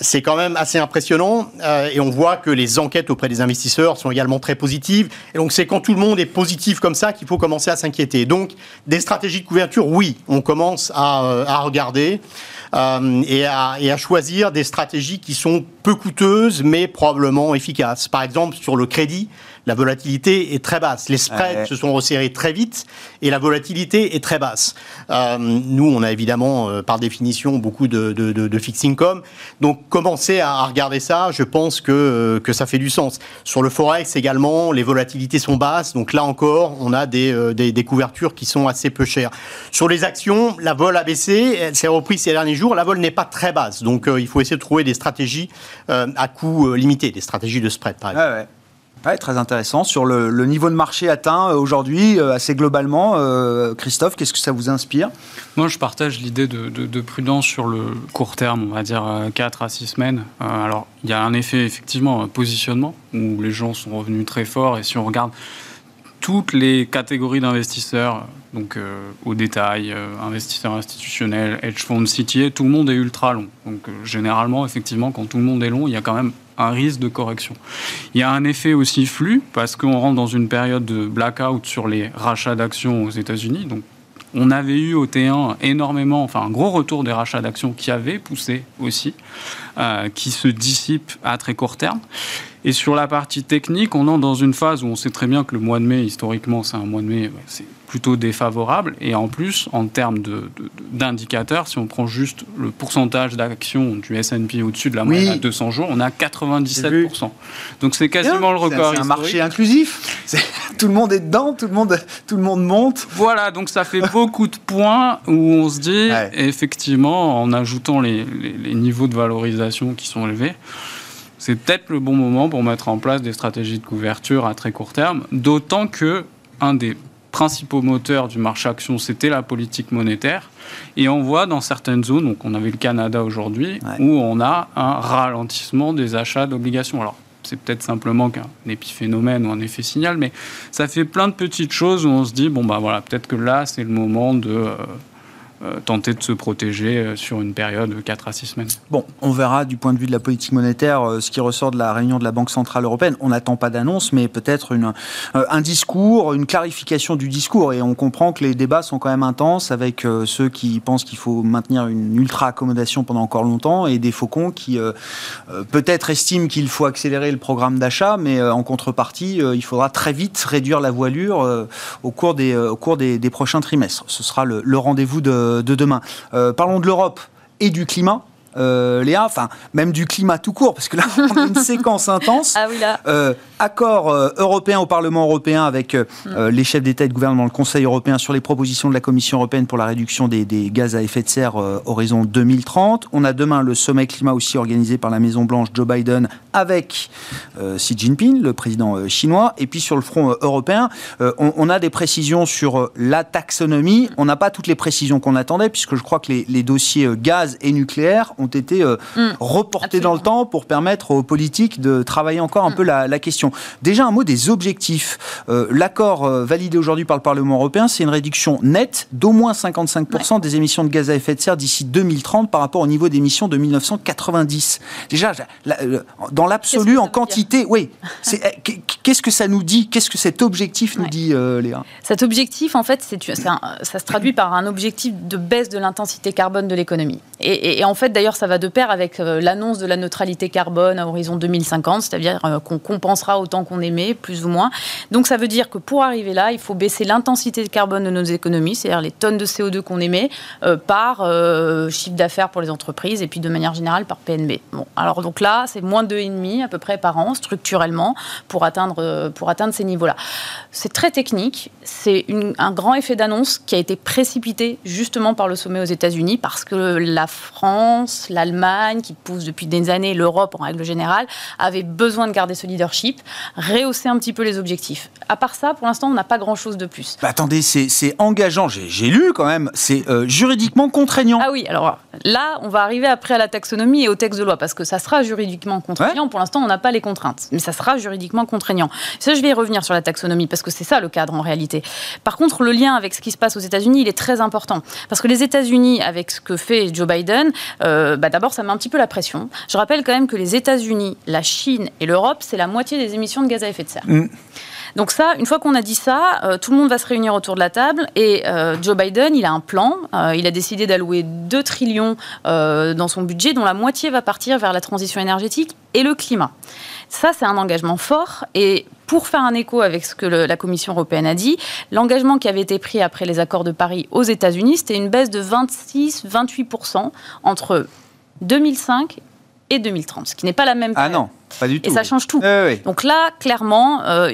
C'est quand même assez impressionnant euh, et on voit que les enquêtes auprès des investisseurs sont également très positives. Et donc c'est quand tout le monde est positif comme ça qu'il faut commencer à s'inquiéter. Donc des stratégies de couverture, oui, on commence à, euh, regarder. et, à, et, à, choisir des stratégies qui sont peu coûteuses mais probablement efficaces. Par exemple, sur le crédit, la volatilité est très basse. Les spreads se sont resserrés très vite et la volatilité est très basse. Euh, nous, on a évidemment, euh, par définition, beaucoup de, de, de, fixed income. Donc, commencer à, regarder ça, je pense que, euh, que ça fait du sens. Sur le Forex également, les volatilités sont basses. Donc là encore, on a des, des, des couvertures qui sont assez peu chères. Sur les actions, la vol a baissé. Elle s'est reprise ces derniers jours. La vol n'est pas très basse. Donc, il faut essayer de trouver des stratégies à coût limité, des stratégies de spread, par exemple très intéressant. Sur le, niveau de marché atteint euh, aujourd'hui, euh, assez globalement, euh, Christophe, qu'est-ce que ça vous inspire? Moi, je partage l'idée de, prudence sur le court terme, on va dire 4 à 6 semaines. alors, il y a un effet, effectivement, positionnement, où les gens sont revenus très forts. Et si on regarde toutes les catégories d'investisseurs, donc au détail, investisseurs institutionnels, hedge funds, CTA, tout le monde est ultra long. Donc généralement, effectivement, quand tout le monde est long, il y a quand même un risque de correction. Il y a un effet aussi flux parce qu'on rentre dans une période de blackout sur les rachats d'actions aux États-Unis. Donc, on avait eu au T1 énormément, enfin un gros retour des rachats d'actions qui avaient poussé aussi, euh, qui se dissipent à très court terme. Et sur la partie technique, on entre dans une phase où on sait très bien que le mois de mai, historiquement, c'est un mois de mai, c'est plutôt défavorable. Et en plus, en termes d'indicateurs, si on prend juste le pourcentage d'actions du S&P au-dessus de la moyenne à 200 jours, on a 97%. Donc c'est quasiment le record. C'est un marché inclusif. Tout le monde est dedans, tout le monde, tout le monde monte. Voilà, donc ça fait beaucoup de points où on se dit, effectivement, en ajoutant les, les niveaux de valorisation qui sont élevés, c'est peut-être le bon moment pour mettre en place des stratégies de couverture à très court terme, d'autant que un des principaux moteurs du marché action, c'était la politique monétaire. Et on voit dans certaines zones, donc on avait le Canada aujourd'hui, où on a un ralentissement des achats d'obligations. Alors, c'est peut-être simplement qu'un épiphénomène ou un effet signal, mais ça fait plein de petites choses où on se dit, bon, bah voilà, peut-être que là, c'est le moment de. Euh, tenter de se protéger euh, sur une période de 4 à 6 semaines. Bon, on verra du point de vue de la politique monétaire euh, ce qui ressort de la réunion de la Banque Centrale Européenne. On n'attend pas d'annonce, mais peut-être un discours, une clarification du discours. Et on comprend que les débats sont quand même intenses avec ceux qui pensent qu'il faut maintenir une ultra-accommodation pendant encore longtemps et des faucons qui peut-être estiment qu'il faut accélérer le programme d'achat, mais en contrepartie, il faudra très vite réduire la voilure au cours des, au cours des, prochains trimestres. Ce sera le rendez-vous de de demain. Euh, parlons de l'Europe et du climat. Euh, Léa, enfin même du climat tout court, parce que là on a une séquence intense. Ah oui là. Euh, accord euh, européen au Parlement européen avec euh, mm. les chefs d'État et de gouvernement, le Conseil européen sur les propositions de la Commission européenne pour la réduction des, des gaz à effet de serre horizon 2030. On a demain le sommet climat aussi organisé par la Maison Blanche Joe Biden avec Xi Jinping, le président chinois. Et puis sur le front européen, on, on, a des précisions sur la taxonomie. On n'a pas toutes les précisions qu'on attendait puisque je crois que les, les dossiers gaz et nucléaire ont été euh, mm. reportés dans le temps pour permettre aux politiques de travailler encore un mm. peu la, question. Déjà un mot des objectifs. Euh, l'accord euh, validé aujourd'hui par le Parlement européen, c'est une réduction nette d'au moins 55% des émissions de gaz à effet de serre d'ici 2030 par rapport au niveau d'émissions de 1990. Déjà, dans l'absolu, en quantité, oui. Eh, qu'est-ce que ça nous dit? Qu'est-ce que cet objectif nous dit, Léa? Cet objectif, en fait, ça se traduit par un objectif de baisse de l'intensité carbone de l'économie. Et, en fait, d'ailleurs, ça va de pair avec euh, l'annonce de la neutralité carbone à horizon 2050, c'est-à-dire euh, qu'on compensera autant qu'on émet, plus ou moins. Donc ça veut dire que pour arriver là, il faut baisser l'intensité de carbone de nos économies, c'est-à-dire les tonnes de CO2 qu'on émet, euh, par chiffre d'affaires pour les entreprises et puis de manière générale par PNB. Bon, alors donc là, c'est moins de 2,5 à peu près par an, structurellement, pour atteindre, pour atteindre ces niveaux-là. C'est très technique, c'est un grand effet d'annonce qui a été précipité justement par le sommet aux États-Unis parce que la France, l'Allemagne, qui pousse depuis des années, l'Europe en règle générale, avaient besoin de garder ce leadership, rehausser un petit peu les objectifs. À part ça, pour l'instant, on n'a pas grand-chose de plus. Bah, attendez, c'est engageant, j'ai lu quand même, c'est euh, juridiquement contraignant. Ah oui, alors là, on va arriver après à la taxonomie et au texte de loi, parce que ça sera juridiquement contraignant. Pour l'instant, on n'a pas les contraintes, mais ça sera juridiquement contraignant. Ça, je vais y revenir sur la taxonomie, parce que c'est ça le cadre en réalité. Par contre, le lien avec ce qui se passe aux États-Unis, il est très important, parce que les États-Unis, avec ce que fait Joe Biden, euh, bah d'abord, ça met un petit peu la pression. Je rappelle quand même que les États-Unis, la Chine et l'Europe, c'est la moitié des émissions de gaz à effet de serre. Mm. Donc ça, une fois qu'on a dit ça, euh, tout le monde va se réunir autour de la table et euh, Joe Biden, il a un plan. il a décidé d'allouer 2 trillions dans son budget, dont la moitié va partir vers la transition énergétique et le climat. Ça, c'est un engagement fort et pour faire un écho avec ce que la Commission européenne a dit, l'engagement qui avait été pris après les accords de Paris aux États-Unis, c'était une baisse de 26-28% entre 2005 et 2030, ce qui n'est pas la même Ah non, pas du tout. Et ça change tout. Donc là, clairement, euh,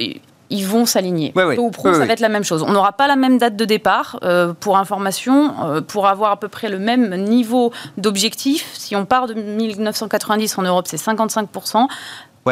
ils vont s'aligner. Oui, ou pro, ça va être la même chose. On n'aura pas la même date de départ. Euh, pour information, euh, pour avoir à peu près le même niveau d'objectif, si on part de 1990 en Europe, c'est 55%.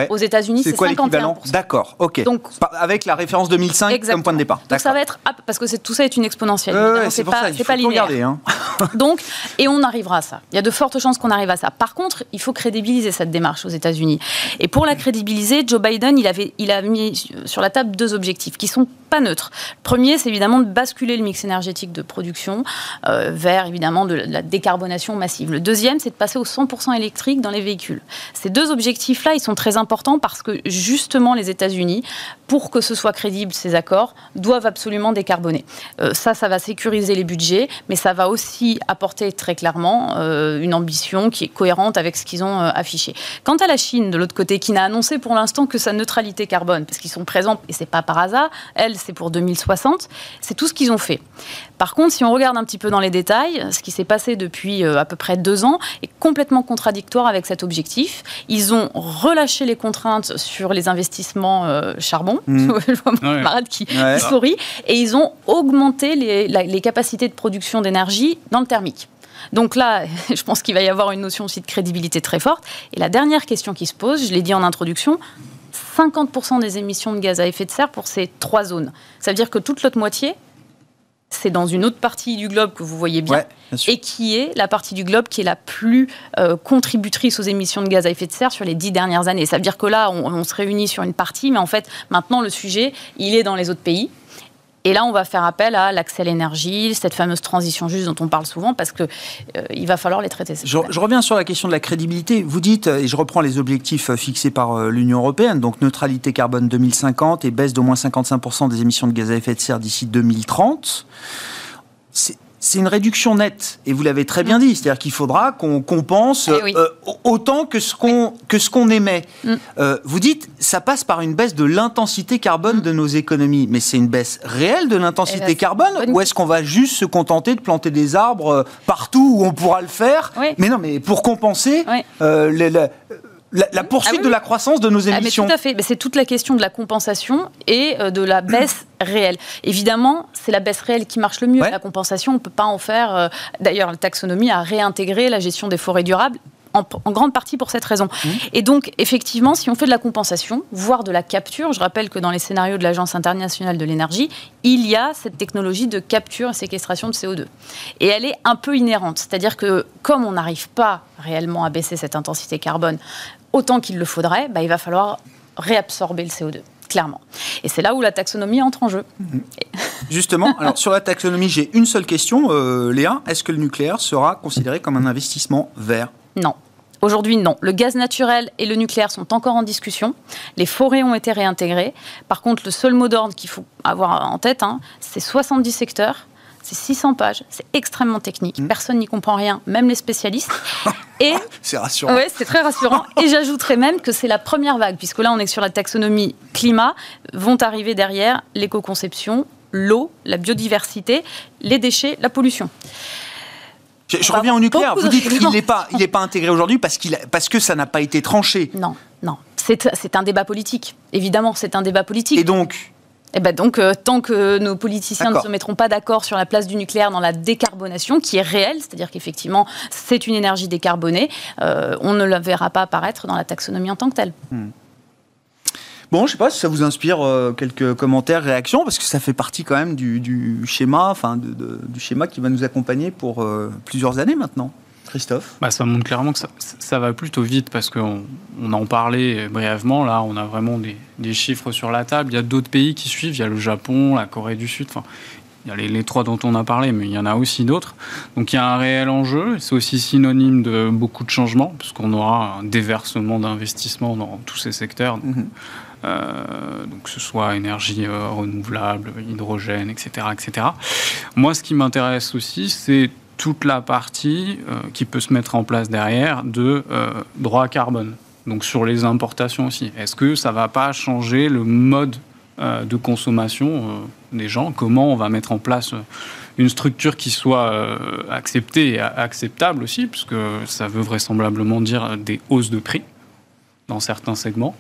Aux États-Unis, c'est quoi l'équivalent D'accord, ok. Donc, avec la référence 2005 comme point de départ. Donc ça va être parce que tout ça est une exponentielle. c'est pas, pas linéaire. Hein. Donc, et on arrivera à ça. Il y a de fortes chances qu'on arrive à ça. Par contre, il faut crédibiliser cette démarche aux États-Unis. Et pour la crédibiliser, Joe Biden, il avait, il a mis sur la table deux objectifs qui sont pas neutres. Le premier, c'est évidemment de basculer le mix énergétique de production euh, vers évidemment de la décarbonation massive. Le deuxième, c'est de passer au 100% électrique dans les véhicules. Ces deux objectifs-là, ils sont très important parce que justement les États-Unis, pour que ce soit crédible ces accords, doivent absolument décarboner. Euh, ça, ça va sécuriser les budgets, mais ça va aussi apporter très clairement euh, une ambition qui est cohérente avec ce qu'ils ont affiché. Quant à la Chine, de l'autre côté, qui n'a annoncé pour l'instant que sa neutralité carbone, parce qu'ils sont présents et c'est pas par hasard, elle c'est pour 2060, c'est tout ce qu'ils ont fait. Par contre, si on regarde un petit peu dans les détails, ce qui s'est passé depuis à peu près deux ans est complètement contradictoire avec cet objectif. Ils ont relâché les contraintes sur les investissements euh, charbon. Mmh. Je vois qui sourit. Et ils ont augmenté les, les capacités de production d'énergie dans le thermique. Donc là, je pense qu'il va y avoir une notion aussi de crédibilité très forte. Et la dernière question qui se pose, je l'ai dit en introduction, 50% des émissions de gaz à effet de serre pour ces trois zones. Ça veut dire que toute l'autre moitié, c'est dans une autre partie du globe que vous voyez bien, et qui est la partie du globe qui est la plus euh, contributrice aux émissions de gaz à effet de serre sur les dix dernières années. Ça veut dire que là, on, on se réunit sur une partie, mais en fait, maintenant, le sujet, il est dans les autres pays. Et là, on va faire appel à l'accès à l'énergie, cette fameuse transition juste dont on parle souvent, parce qu'il euh, il va falloir les traiter. Je, je, reviens sur la question de la crédibilité. Vous dites, et je reprends les objectifs euh, fixés par euh, l'Union européenne, donc neutralité carbone 2050 et baisse d'au moins 55% des émissions de gaz à effet de serre d'ici 2030. C'est une réduction nette. Et vous l'avez très bien dit, c'est-à-dire qu'il faudra qu'on compense Eh oui. euh, autant que ce qu'on que ce qu'on émet. Mm. Euh, vous dites, ça passe par une baisse de l'intensité carbone de nos économies, mais c'est une baisse réelle de Eh l'intensité ben, carbone, bonne ou est-ce qu'on va juste se contenter de planter des arbres euh, partout où on pourra le faire? Oui. Mais non, mais pour compenser Oui. euh, la- la poursuite Ah oui, de la croissance de nos Ah, mais émissions. tout à fait. C'est toute la question de la compensation et euh, de la baisse réelle. Évidemment, c'est la baisse réelle qui marche le mieux. Ouais. La compensation, on ne peut pas en faire. euh, D'ailleurs, la taxonomie a réintégré la gestion des forêts durables. En, en grande partie pour cette raison. Mmh. Et donc, effectivement, si on fait de la compensation, voire de la capture, je rappelle que dans les scénarios de l'Agence internationale de l'énergie, il y a cette technologie de capture et séquestration de CO2. Et elle est un peu inhérente. C'est-à-dire que comme on n'arrive pas réellement à baisser cette intensité carbone autant qu'il le faudrait, bah, il va falloir réabsorber le CO2, clairement. Et c'est là où la taxonomie entre en jeu. Justement, alors sur la taxonomie, j'ai une seule question, euh, Léa. Est-ce que le nucléaire sera considéré comme un investissement vert? Non. Aujourd'hui, non. Le gaz naturel et le nucléaire sont encore en discussion. Les forêts ont été réintégrées. Par contre, le seul mot d'ordre qu'il faut avoir en tête, hein, c'est 70 secteurs, c'est 600 pages, c'est extrêmement technique. Personne n'y comprend rien, même les spécialistes. Et C'est rassurant. Oui, c'est très rassurant. Et j'ajouterais même que c'est la première vague, puisque là, on est sur la taxonomie climat. Vont arriver derrière l'éco-conception, l'eau, la biodiversité, les déchets, la pollution. Je, reviens au nucléaire. Vous dites qu'il n'est pas, il pas intégré aujourd'hui parce, qu'il parce que ça n'a pas été tranché. Non, non. C'est c'est un débat politique. Évidemment, c'est un débat politique. Et donc, Et ben donc, euh, tant que nos politiciens ne se mettront pas d'accord sur la place du nucléaire dans la décarbonation, qui est réelle, c'est-à-dire qu'effectivement, c'est une énergie décarbonée, euh, on ne la verra pas apparaître dans la taxonomie en tant que telle. bon, je sais pas si ça vous inspire euh, quelques commentaires, réactions, parce que ça fait partie quand même du, du schéma, enfin, de- de- du schéma qui va nous accompagner pour plusieurs années maintenant. Christophe Bah, ça montre clairement que ça, ça va plutôt vite parce qu'on on en parlait brièvement. Là, on a vraiment des, des chiffres sur la table. Il y a d'autres pays qui suivent. Il y a le Japon, la Corée du Sud. Enfin, il y a les, les trois dont on a parlé, mais il y en a aussi d'autres. Donc il y a un réel enjeu. C'est aussi synonyme de beaucoup de changements puisqu'on aura un déversement d'investissements dans tous ces secteurs. Donc, Mhm. euh, donc que ce soit énergie euh, renouvelable, hydrogène, etc., etc. Moi, ce qui m'intéresse aussi, c'est toute la partie euh, qui peut se mettre en place derrière de euh, droit carbone. Donc sur les importations aussi. Est-ce que ça va pas changer le mode euh, de consommation euh, des gens? Comment on va mettre en place une structure qui soit acceptée et acceptable aussi, puisque ça veut vraisemblablement dire des hausses de prix? Dans certains segments.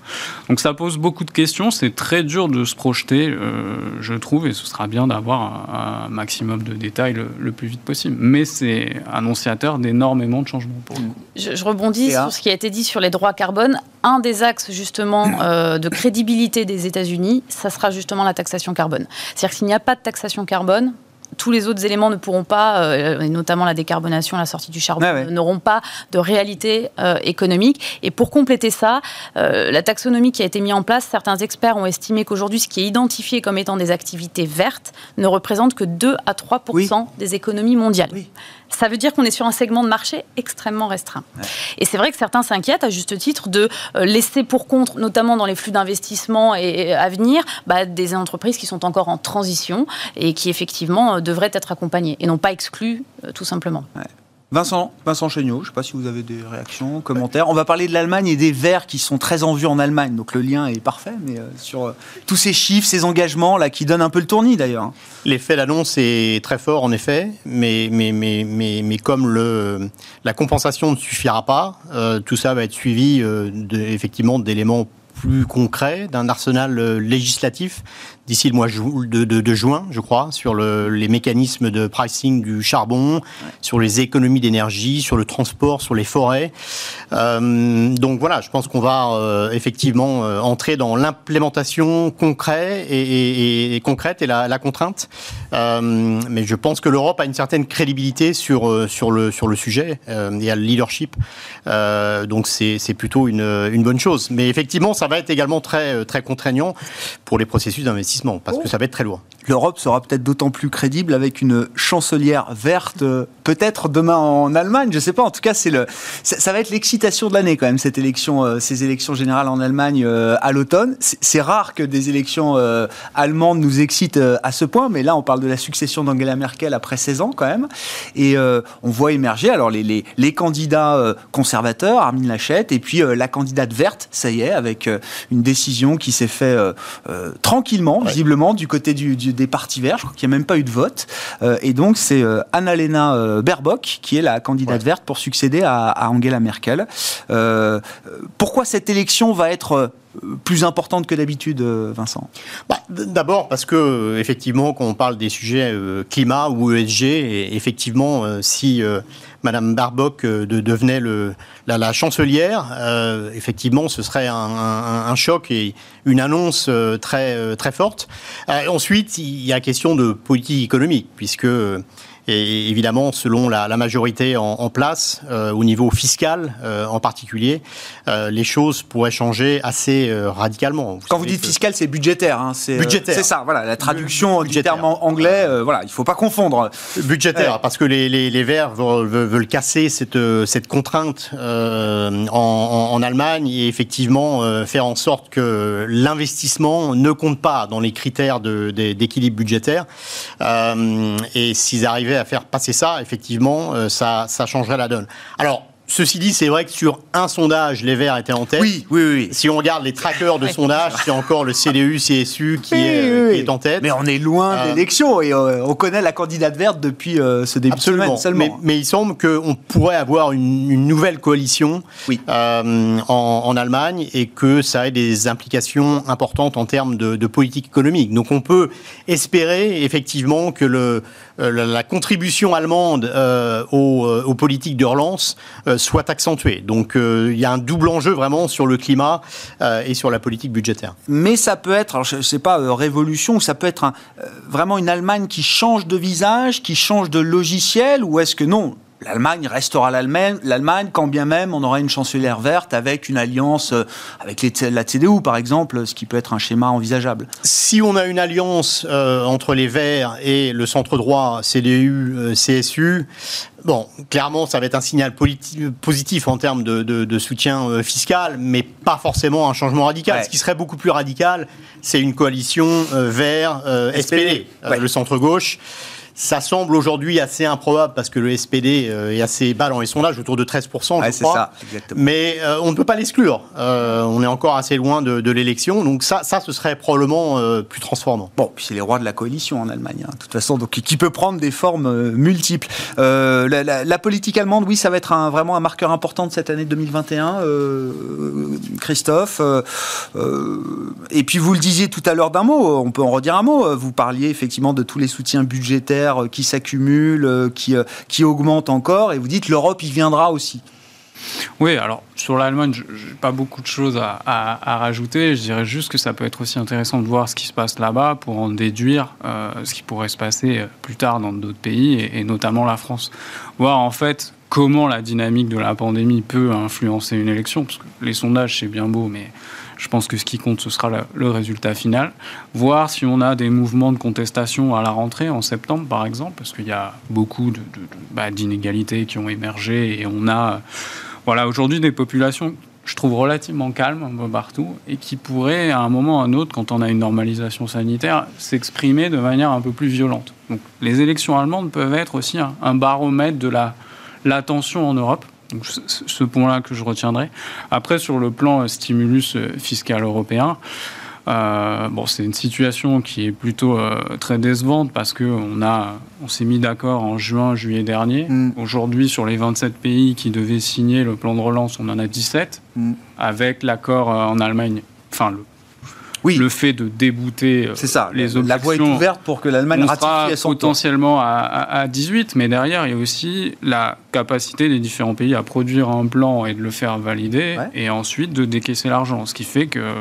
Donc ça pose beaucoup de questions, c'est très dur de se projeter, euh, je trouve, et ce sera bien d'avoir un, un maximum de détails le, le plus vite possible. Mais c'est annonciateur d'énormément de changements pour coup. Je, je rebondis sur ce qui a été dit sur les droits carbone. Un des axes justement euh, de crédibilité des États-Unis, ça sera justement la taxation carbone. C'est-à-dire que s'il n'y a pas de taxation carbone, tous les autres éléments ne pourront pas, euh, et notamment la décarbonation, la sortie du charbon, ouais. n'auront pas de réalité euh, économique. Et pour compléter ça, euh, la taxonomie qui a été mise en place, certains experts ont estimé qu'aujourd'hui, ce qui est identifié comme étant des activités vertes ne représente que 2 à 3 Oui. des économies mondiales. Oui. Ça veut dire qu'on est sur un segment de marché extrêmement restreint. Et c'est vrai que certains s'inquiètent, à juste titre, de euh, laisser pour compte, notamment dans les flux d'investissement et, et à venir, bah, des entreprises qui sont encore en transition et qui effectivement euh, devraient être accompagnées et non pas exclues, euh, tout simplement. Vincent, Vincent Chéniaud, je ne sais pas si vous avez des réactions, commentaires. On va parler de l'Allemagne et des Verts qui sont très en vue en Allemagne, donc le lien est parfait, mais euh, sur euh, tous ces chiffres, ces engagements là qui donnent un peu le tournis d'ailleurs. L'effet d'annonce est très fort en effet, mais, mais, mais, mais, mais comme la compensation ne suffira pas, euh, tout ça va être suivi effectivement d'éléments plus concrets, d'un arsenal euh, législatif d'ici le mois de, de- de juin, je crois, sur le- les mécanismes de pricing du charbon, sur les économies d'énergie, sur le transport, sur les forêts. Euh, donc voilà, je pense qu'on va euh, effectivement euh, entrer dans l'implémentation concrète et, et- et concrète et la, la contrainte. Mais je pense que l'Europe a une certaine crédibilité sur sur le sur le sujet et a le leadership. Donc c'est c'est plutôt une, une bonne chose. Mais effectivement, ça va être également très très contraignant pour les processus d'investissement parce que ça va être très lourd. l'Europe sera peut-être d'autant plus crédible avec une chancelière verte, euh, peut-être demain en Allemagne, je ne sais pas. En tout cas, c'est le, ça, va être l'excitation de l'année quand même cette élection, euh, ces élections générales en Allemagne euh, à l'automne. C'est rare que des élections allemandes nous excitent à ce point, mais là, on parle de la succession d'Angela Merkel après 16 ans quand même, et on voit émerger alors les, les, les candidats conservateurs, Armin Laschet, et puis la candidate verte, ça y est, avec une décision qui s'est faite tranquillement, visiblement, du côté du, du des partis verts. Je crois qu'il n'y a même pas eu de vote. Euh, et donc, c'est euh, Annalena euh, Baerbock qui est la candidate verte pour succéder à, Angela Merkel. pourquoi cette élection va être plus importante que d'habitude, Vincent? Bah, D'abord parce que effectivement, quand on parle des sujets climat ou ESG, effectivement, si Madame Barbock euh, de, devenait la, chancelière, euh, effectivement, ce serait un, choc et une annonce euh, très, très forte. ensuite, il y a question de politique économique, puisque et évidemment, selon la, majorité en, place, euh, au niveau fiscal euh, en particulier, euh, les choses pourraient changer assez radicalement. Quand vous dites fiscal, c'est budgétaire. Hein, c'est C'est ça, voilà, la traduction du terme anglais, voilà, il ne faut pas confondre. Budgétaire, parce que les, les, Verts veulent, casser cette, cette contrainte en, en, Allemagne et effectivement faire en sorte que l'investissement ne compte pas dans les critères d'équilibre budgétaire. et s'ils arrivaient à faire passer ça, effectivement, euh, ça, ça changerait la donne. Alors, Ceci dit, c'est vrai que sur un sondage, les Verts étaient en tête. Oui, oui, oui. Si on regarde les trackers de sondage, c'est encore le CDU, CSU qui, est, en tête. Mais on est loin de euh, l'élection et euh, on connaît la candidate verte depuis ce début absolument. de semaine seulement. Mais, il semble qu'on pourrait avoir une, nouvelle coalition en, en, Allemagne et que ça ait des implications importantes en termes de, de politique économique. Donc on peut espérer effectivement que le, euh, la, contribution allemande euh, euh, aux, politiques de relance soit accentuée. Donc il y a un double enjeu vraiment sur le climat et sur la politique budgétaire. Mais ça peut être, alors je ne sais pas, révolution, ça peut être vraiment une Allemagne qui change de visage, qui change de logiciel, ou est-ce que non L'Allemagne restera l'Allemagne, quand bien même on aura une chancelière verte avec une alliance euh, avec la CDU, par exemple, ce qui peut être un schéma envisageable. Si on a une alliance euh, entre les Verts et le centre droit, CDU, euh, CSU, bon, clairement, ça va être un signal positif en termes de, soutien fiscal, mais pas forcément un changement radical. Ce qui serait beaucoup plus radical, c'est une coalition Vert-SPD, le centre gauche. Ça semble aujourd'hui assez improbable parce que le SPD euh, est assez bas dans les sondages, autour de 13%, je crois. Ça, Mais euh, on ne peut pas l'exclure. Euh, on est encore assez loin de, l'élection. Donc ça, ça, ce serait probablement plus transformant. Bon, puis c'est les rois de la coalition en Allemagne, hein, de toute façon, donc qui peut prendre des formes multiples. La, politique allemande, oui, ça va être un, vraiment un marqueur important de cette année 2021, Christophe. et puis vous le disiez tout à l'heure d'un mot, on peut en redire un mot. Vous parliez effectivement de tous les soutiens budgétaires euh, qui s'accumulent, euh, qui, euh, qui augmentent encore, et vous dites l'Europe y viendra aussi. Oui, alors sur l'Allemagne, je n'ai pas beaucoup de choses à, rajouter. Je dirais juste que ça peut être aussi intéressant de voir ce qui se passe là-bas pour en déduire ce qui pourrait se passer plus tard dans d'autres pays, et, et, notamment la France. Voir en fait comment la dynamique de la pandémie peut influencer une élection, parce que les sondages, c'est bien beau, mais je pense que ce qui compte, ce sera le, résultat final. Voir si on a des mouvements de contestation à la rentrée en septembre, par exemple, parce qu'il y a beaucoup bah, d'inégalités qui ont émergé et on a, voilà, aujourd'hui des populations je trouve relativement calmes un peu partout et qui pourraient, à un moment ou à un autre, quand on a une normalisation sanitaire, s'exprimer de manière un peu plus violente. Donc, les élections allemandes peuvent être aussi un, baromètre de la, la tension en Europe. Donc, ce point-là que je retiendrai. Après, sur le plan euh, stimulus euh, fiscal européen, euh, bon, c'est une situation qui est plutôt très décevante parce qu'on a, on s'est mis d'accord en juin, juillet dernier. Mm. Aujourd'hui, sur les 27 pays qui devaient signer le plan de relance, on en a 17, mm. avec l'accord en Allemagne, enfin le le fait de débouter euh, ça, les objections. La voie est ouverte pour que l'Allemagne ratifie son potentiellement à, à, 18, mais derrière, il y a aussi la capacité des différents pays à produire un plan et de le faire valider, et ensuite de décaisser l'argent. Ce qui fait que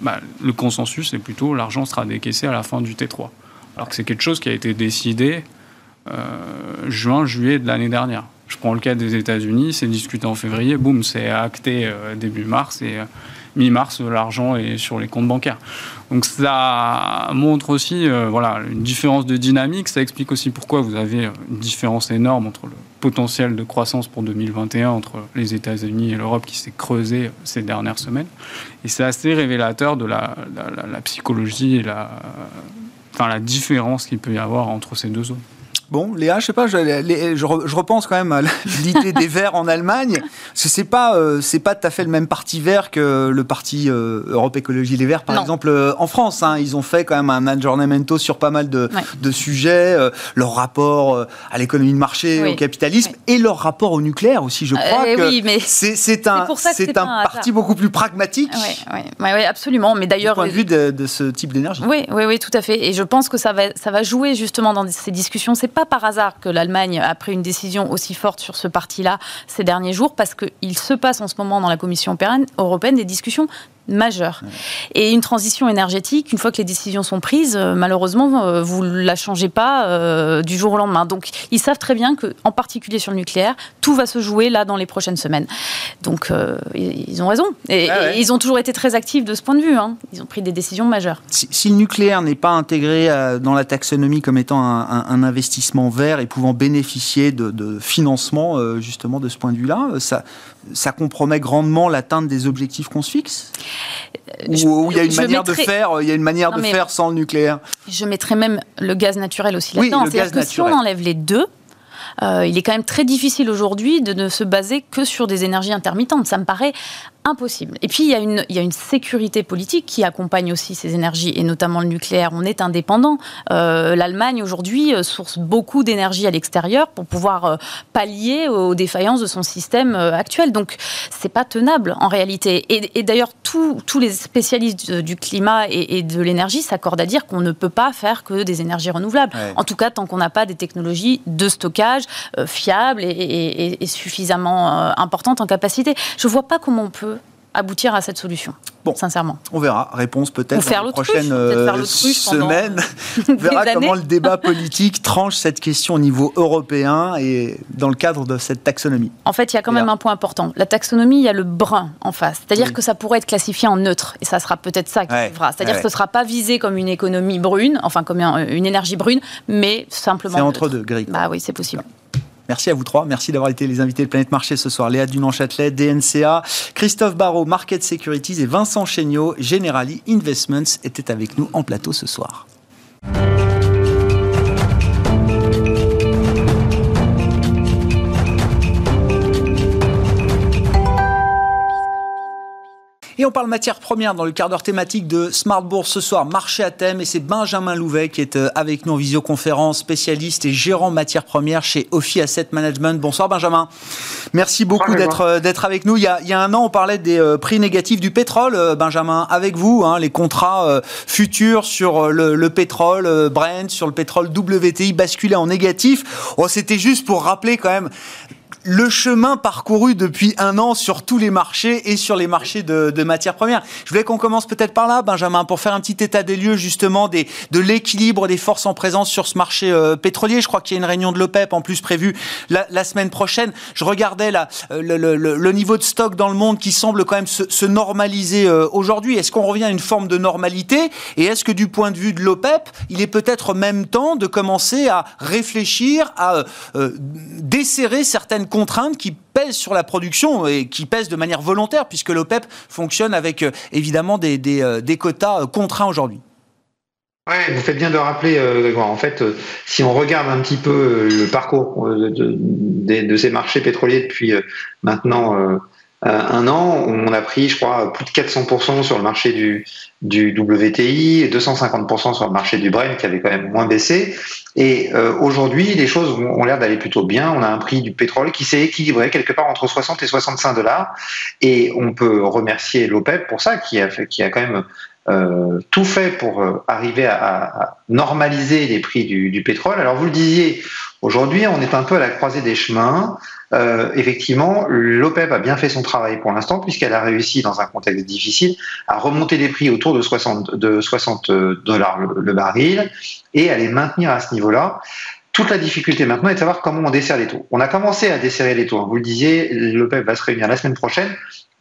bah, le consensus est plutôt l'argent sera décaissé à la fin du T3. Alors que c'est quelque chose qui a été décidé euh, juin, juillet de l'année dernière. Je prends le cas des États-Unis, c'est discuté en février, boum, c'est acté euh, début mars et mi-mars, l'argent est sur les comptes bancaires. Donc ça montre aussi euh, voilà, une différence de dynamique. Ça explique aussi pourquoi vous avez une différence énorme entre le potentiel de croissance pour 2021 entre les États-Unis et l'Europe qui s'est creusé ces dernières semaines. Et c'est assez révélateur de la, la psychologie et la, enfin, la différence qu'il peut y avoir entre ces deux zones. Bon, Léa, je sais pas, je, je, repense quand même à l'idée des Verts en Allemagne. C'est pas, euh, c'est pas tout à fait le même parti vert que le parti euh, Europe Écologie Les Verts, par exemple, euh, en France. Hein. Ils ont fait quand même un aggiornamento sur pas mal de, de sujets, leur rapport à l'économie de marché, au capitalisme, et leur rapport au nucléaire aussi. Je crois que oui, c'est un, c'est un, parti beaucoup plus pragmatique. Oui, absolument. Mais d'ailleurs, du point de vue de, de ce type d'énergie. Oui, oui, oui, tout à fait. Et je pense que ça va, ça va jouer justement dans ces discussions. C'est pas par hasard que l'Allemagne a pris une décision aussi forte sur ce parti-là ces derniers jours, parce qu'il se passe en ce moment dans la Commission européenne des discussions majeure. Et une transition énergétique, une fois que les décisions sont prises, euh, malheureusement, euh, vous ne la changez pas euh, du jour au lendemain. Donc, ils savent très bien que, en particulier sur le nucléaire, tout va se jouer là dans les prochaines semaines. Donc, ils ont raison. Et, ils ont toujours été très actifs de ce point de vue. Hein. Ils ont pris des décisions majeures. Si, le nucléaire n'est pas intégré dans la taxonomie comme étant un, investissement vert et pouvant bénéficier de, de financement, justement, de ce point de vue-là, ça, ça compromet grandement l'atteinte des objectifs qu'on se fixe Ou il y a une manière de faire, il y a une manière de faire sans le nucléaire Je mettrais même le gaz naturel aussi là-dedans. C'est-à-dire que si on enlève les deux, euh, il est quand même très difficile aujourd'hui de ne se baser que sur des énergies intermittentes. Ça me paraît impossible. Et puis, il y, a une, il y a une sécurité politique qui accompagne aussi ces énergies, et notamment le nucléaire. On est indépendant. Euh, L'Allemagne, aujourd'hui, euh, source beaucoup d'énergie à l'extérieur pour pouvoir euh, pallier aux défaillances de son système actuel. Donc, c'est pas tenable, en réalité. Et, d'ailleurs, tous les spécialistes du climat et, de l'énergie s'accordent à dire qu'on ne peut pas faire que des énergies renouvelables. En tout cas, tant qu'on n'a pas des technologies de stockage fiables et, et suffisamment importantes en capacité. Je vois pas comment on peut aboutir à cette solution. Bon, sincèrement. On verra. Réponse peut-être dans les prochaines euh, semaines. on verra comment le débat politique tranche cette question au niveau européen et dans le cadre de cette taxonomie. En fait, il y a quand même un point important. La taxonomie, il y a le brun en face. C'est-à-dire que ça pourrait être classifié en neutre. Et ça sera peut-être ça qui arrivera. C'est-à-dire que ce ne sera pas visé comme une économie brune, enfin comme une énergie brune, mais simplement. C'est entre deux, gris. Bah oui, c'est possible. Merci à vous trois. Merci d'avoir été les invités de Planète Marché ce soir. Léa Dunan-Châtelet, DNCA, Christophe Barrault, Market Securities et Vincent Chéniaud, Generali Investments, étaient avec nous en plateau ce soir. Et on parle matière première dans le quart d'heure thématique de Smart Bourse ce soir, marché à thème. Et c'est Benjamin Louvet qui est euh, avec nous en visioconférence, spécialiste et gérant matière première chez Ophi Asset Management. Bonsoir Benjamin. Merci beaucoup d'être euh, d'être avec nous. Il y, a, il y, a, un an, on parlait des euh, prix négatifs du pétrole, Benjamin. Avec vous, hein, les contrats futurs sur le, le, pétrole Brent, sur le pétrole WTI basculaient en négatif. Oh, C'était juste pour rappeler quand même le chemin parcouru depuis un an sur tous les marchés et sur les marchés de, matières premières. Je voulais qu'on commence peut-être par là, Benjamin, pour faire un petit état des lieux justement des, de l'équilibre des forces en présence sur ce marché euh, pétrolier. Je crois qu'il y a une réunion de l'OPEP en plus prévue la, semaine prochaine. Je regardais là, euh, le, niveau de stock dans le monde qui semble quand même se, normaliser euh, aujourd'hui. Est-ce qu'on revient à une forme de normalité? Et est-ce que du point de vue de l'OPEP, il est peut-être même temps de commencer à réfléchir, à desserrer certaines contraintes qui pèsent sur la production et qui pèsent de manière volontaire, puisque l'OPEP fonctionne avec euh, évidemment des, des, euh, quotas euh, contraints aujourd'hui. Ouais, vous faites bien de rappeler, en fait, si on regarde un petit peu le parcours de, de, ces marchés pétroliers depuis maintenant un an, on a pris, je crois, plus de 400% sur le marché du, du WTI, et 250% sur le marché du Brent qui avait quand même moins baissé. Et euh, aujourd'hui, les choses ont l'air d'aller plutôt bien. On a un prix du pétrole qui s'est équilibré quelque part entre 60 et 65 dollars. Et on peut remercier l'OPEP pour ça, qui a, fait, qui a quand même euh, tout fait pour arriver à, à, normaliser les prix du, du, pétrole. Alors vous le disiez, aujourd'hui on est un peu à la croisée des chemins. Euh, effectivement, l'OPEP a bien fait son travail pour l'instant, puisqu'elle a réussi, dans un contexte difficile, à remonter les prix autour de 60, de 60 dollars le, baril et à les maintenir à ce niveau-là. toute la difficulté maintenant est de savoir comment on desserre les taux. On a commencé à desserrer les taux. Hein. Vous le disiez, l'OPEP va se réunir la semaine prochaine.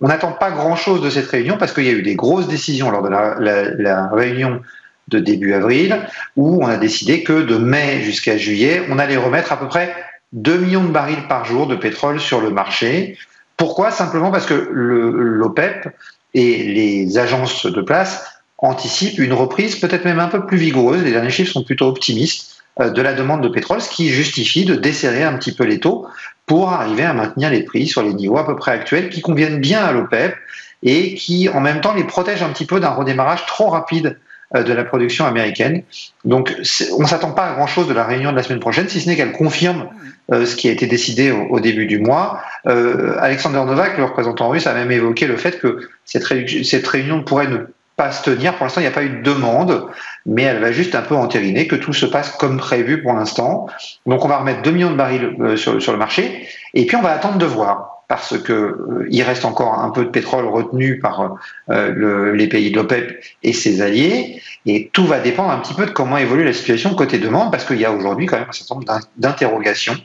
On n'attend pas grand-chose de cette réunion parce qu'il y a eu des grosses décisions lors de la, réunion de début avril où on a décidé que de mai jusqu'à juillet, on allait remettre à peu près 2 millions de barils par jour de pétrole sur le marché. Pourquoi? Simplement parce que l'OPEP et les agences de place anticipent une reprise peut-être même un peu plus vigoureuse. Les derniers chiffres sont plutôt optimistes euh, de la demande de pétrole, ce qui justifie de desserrer un petit peu les taux pour arriver à maintenir les prix sur les niveaux à peu près actuels qui conviennent bien à l'OPEP et qui en même temps les protègent un petit peu d'un redémarrage trop rapide de la production américaine. Donc on ne s'attend pas à grand-chose de la réunion de la semaine prochaine, si ce n'est qu'elle confirme euh, ce qui a été décidé au, début du mois. Alexander Novak, le représentant russe, a même évoqué le fait que cette, cette réunion pourrait ne pas se tenir. Pour l'instant, il n'y a pas eu de demande, mais elle va juste un peu entériner que tout se passe comme prévu pour l'instant. Donc, on va remettre 2 millions de barils euh, sur, sur, le marché, et puis on va attendre de voir, parce que euh, il reste encore un peu de pétrole retenu par euh, le, les pays de l'OPEP et ses alliés, et tout va dépendre un petit peu de comment évolue la situation côté demande, parce qu'il y a aujourd'hui quand même un certain nombre d'interrogations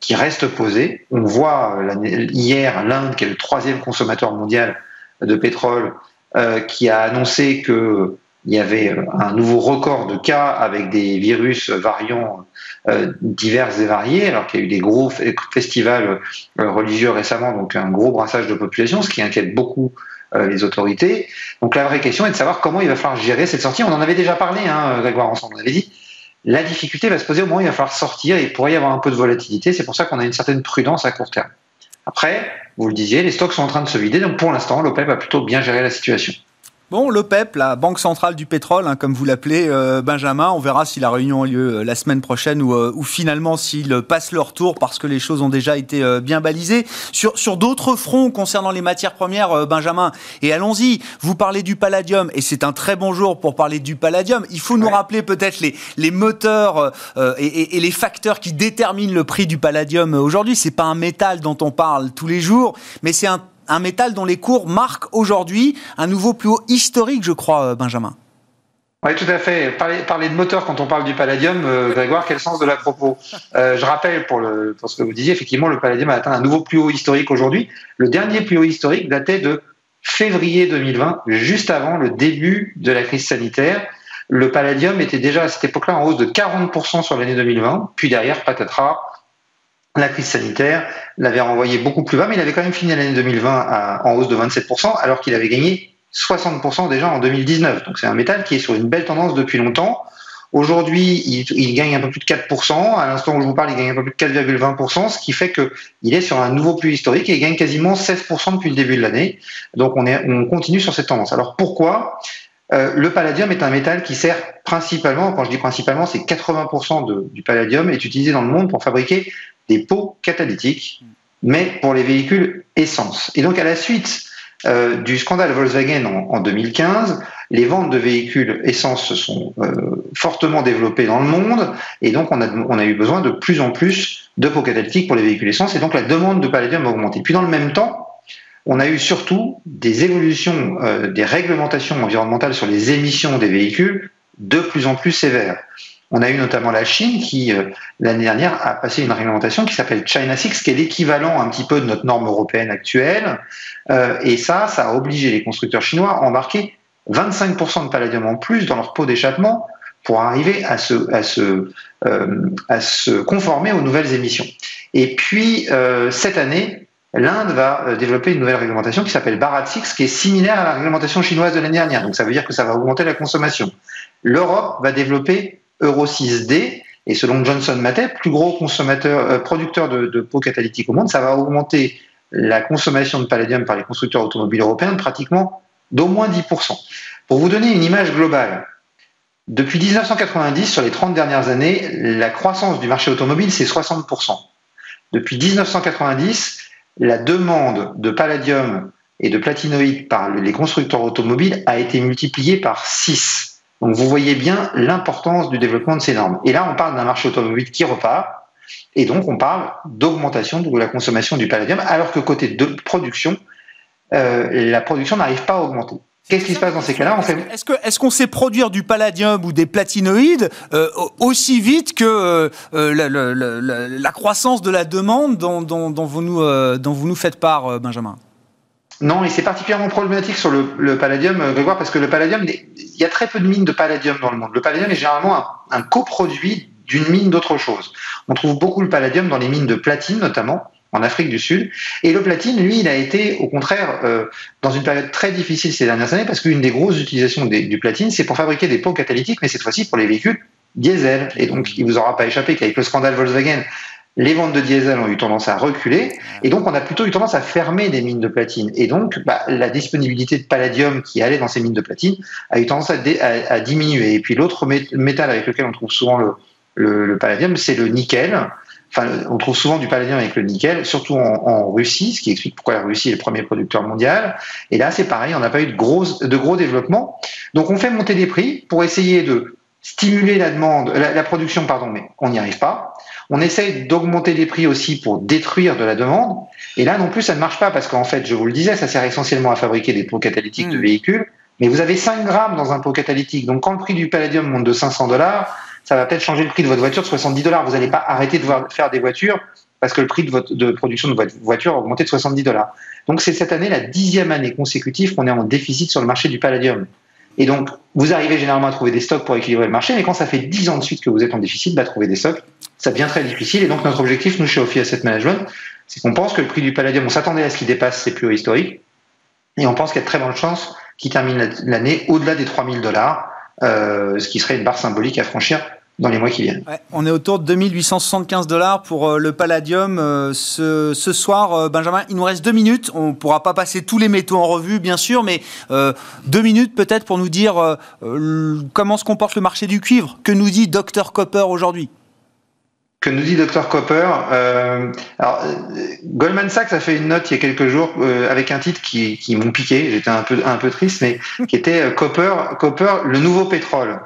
qui restent posées. On voit hier l'Inde, qui est le troisième consommateur mondial de pétrole, euh, qui a annoncé qu'il y avait un nouveau record de cas avec des virus variants euh, divers et variés, alors qu'il y a eu des gros festivals euh, religieux récemment, donc un gros brassage de population, ce qui inquiète beaucoup les autorités. Donc la vraie question est de savoir comment il va falloir gérer cette sortie. On en avait déjà parlé, hein, Grégoire, ensemble. On avait dit la difficulté va se poser au moment où il va falloir sortir et il pourrait y avoir un peu de volatilité. C'est pour ça qu'on a une certaine prudence à court terme. Après, vous le disiez, les stocks sont en train de se vider, donc pour l'instant, l'OPEP a plutôt bien géré la situation. Bon, l'OPEP, la Banque centrale du pétrole, hein, comme vous l'appelez, euh, Benjamin, on verra si la réunion a lieu euh, la semaine prochaine ou, euh, ou finalement s'ils passent leur tour parce que les choses ont déjà été bien balisées. Sur, sur d'autres fronts concernant les matières premières, Benjamin, et allons-y, vous parlez du palladium, et c'est un très bon jour pour parler du palladium. Il faut nous rappeler peut-être les, les moteurs et, et, les facteurs qui déterminent le prix du palladium aujourd'hui. C'est pas un métal dont on parle tous les jours, mais c'est un un métal dont les cours marquent aujourd'hui un nouveau plus haut historique, je crois, euh, Benjamin. Oui, tout à fait. Parler, de moteur quand on parle du palladium, euh, Grégoire, quel sens de la propos euh, Je rappelle, pour, le, pour ce que vous disiez, effectivement, le palladium a atteint un nouveau plus haut historique aujourd'hui. Le dernier plus haut historique datait de février 2020, juste avant le début de la crise sanitaire. Le palladium était déjà à cette époque-là en hausse de 40% sur l'année 2020, puis derrière, patatras, la crise sanitaire l'avait renvoyé beaucoup plus bas, mais il avait quand même fini l'année 2020 en hausse de 27%, alors qu'il avait gagné 60% déjà en 2019. Donc c'est un métal qui est sur une belle tendance depuis longtemps. Aujourd'hui, il, gagne un peu plus de 4%. À l'instant où je vous parle, il gagne un peu plus de 4,20%, ce qui fait qu'il est sur un nouveau plus historique et il gagne quasiment 16% depuis le début de l'année. Donc on, est, on continue sur cette tendance. Alors pourquoi? Euh, le palladium est un métal qui sert principalement, quand je dis principalement, c'est 80% du palladium est utilisé dans le monde pour fabriquer des pots catalytiques, mais pour les véhicules essence. Et donc à la suite euh, du scandale Volkswagen en, 2015, les ventes de véhicules essence se sont euh, fortement développées dans le monde, et donc on a, eu besoin de plus en plus de pots catalytiques pour les véhicules essence, et donc la demande de palladium a augmenté. Puis dans le même temps, on a eu surtout des évolutions euh, des réglementations environnementales sur les émissions des véhicules de plus en plus sévères. On a eu notamment la Chine qui, euh, l'année dernière, a passé une réglementation qui s'appelle China 6, qui est l'équivalent un petit peu de notre norme européenne actuelle. Euh, et ça, ça a obligé les constructeurs chinois à embarquer 25% de palladium en plus dans leur pot d'échappement pour arriver à se, euh, conformer aux nouvelles émissions. Et puis, cette année, l'Inde va développer une nouvelle réglementation qui s'appelle Bharat 6, qui est similaire à la réglementation chinoise de l'année dernière. Donc ça veut dire que ça va augmenter la consommation. L'Europe va développer Euro 6D. Et selon Johnson Matthey, plus gros consommateur, euh, producteur de, de catalytiques au monde, ça va augmenter la consommation de palladium par les constructeurs automobiles européens de pratiquement d'au moins 10%. Pour vous donner une image globale, depuis 1990, sur les 30 dernières années, la croissance du marché automobile, c'est 60%. Depuis 1990, la demande de palladium et de platinoïde par les constructeurs automobiles a été multipliée par 6. Donc vous voyez bien l'importance du développement de ces normes. Et là, on parle d'un marché automobile qui repart, et donc on parle d'augmentation de la consommation du palladium, alors que côté de production, euh, la production n'arrive pas à augmenter. Qu'est-ce qui se passe dans ces cas-là? Fait... Est-ce qu'on est sait produire du palladium ou des platinoïdes euh, aussi vite que euh, euh, la, la, la, la, croissance de la demande dont, dont, dont vous, nous, dont vous nous faites part, Benjamin? Non, et c'est particulièrement problématique sur le, palladium, Grégoire, parce que le palladium, il y a très peu de mines de palladium dans le monde. Le palladium est généralement un, un coproduit d'une mine d'autre chose. On trouve beaucoup le palladium dans les mines de platine, notamment, en Afrique du Sud. Et le platine, lui, il a été au contraire euh, dans une période très difficile ces dernières années parce qu'une des grosses utilisations du platine, c'est pour fabriquer des pots catalytiques, mais cette fois-ci pour les véhicules diesel. Et donc, il vous aura pas échappé qu'avec le scandale Volkswagen, les ventes de diesel ont eu tendance à reculer, et donc on a plutôt eu tendance à fermer des mines de platine. Et donc, bah, la disponibilité de palladium qui allait dans ces mines de platine a eu tendance à, à, diminuer. Et puis l'autre métal avec lequel on trouve souvent le, le, le palladium, c'est le nickel. Enfin, on trouve souvent du palladium avec le nickel, surtout en, Russie, ce qui explique pourquoi la Russie est le premier producteur mondial. Et là, c'est pareil, on n'a pas eu de gros, de gros développement. Donc, on fait monter les prix pour essayer de stimuler la demande, la, production, pardon, mais on n'y arrive pas. On essaye d'augmenter les prix aussi pour détruire de la demande. Et là, non plus, ça ne marche pas parce qu'en fait, je vous le disais, ça sert essentiellement à fabriquer des pots catalytiques de mmh. véhicules. Mais vous avez 5 grammes dans un pot catalytique. Donc, quand le prix du palladium monte de 500 dollars, ça va peut-être changer le prix de votre voiture de 70 dollars. Vous n'allez pas arrêter de faire des voitures parce que le prix de, votre, de production de votre voiture a augmenté de 70 dollars. Donc c'est cette année la dixième année consécutive qu'on est en déficit sur le marché du palladium. Et donc, vous arrivez généralement à trouver des stocks pour équilibrer le marché, mais quand ça fait 10 ans de suite que vous êtes en déficit, bah, trouver des stocks, ça devient très difficile. Et donc, notre objectif, nous, chez Ophi Asset Management, c'est qu'on pense que le prix du palladium, on s'attendait à ce qu'il dépasse ses plus hauts historiques, et on pense qu'il y a de très bonnes chances qu'il termine l'année au-delà des 3000 dollars, euh, ce qui serait une barre symbolique à franchir dans les mois qui viennent. on est autour de 2875 dollars pour euh, le palladium euh, ce, ce, soir. Euh, Benjamin, il nous reste deux minutes. On ne pourra pas passer tous les métaux en revue, bien sûr, mais deux minutes peut-être pour nous dire comment se comporte le marché du cuivre. Que nous dit Dr Copper aujourd'hui? Que nous dit Dr Copper alors, Goldman Sachs a fait une note il y a quelques jours avec un titre qui, qui m'ont piqué. J'étais un peu un peu triste, mais qui était Copper, Copper, le nouveau pétrole.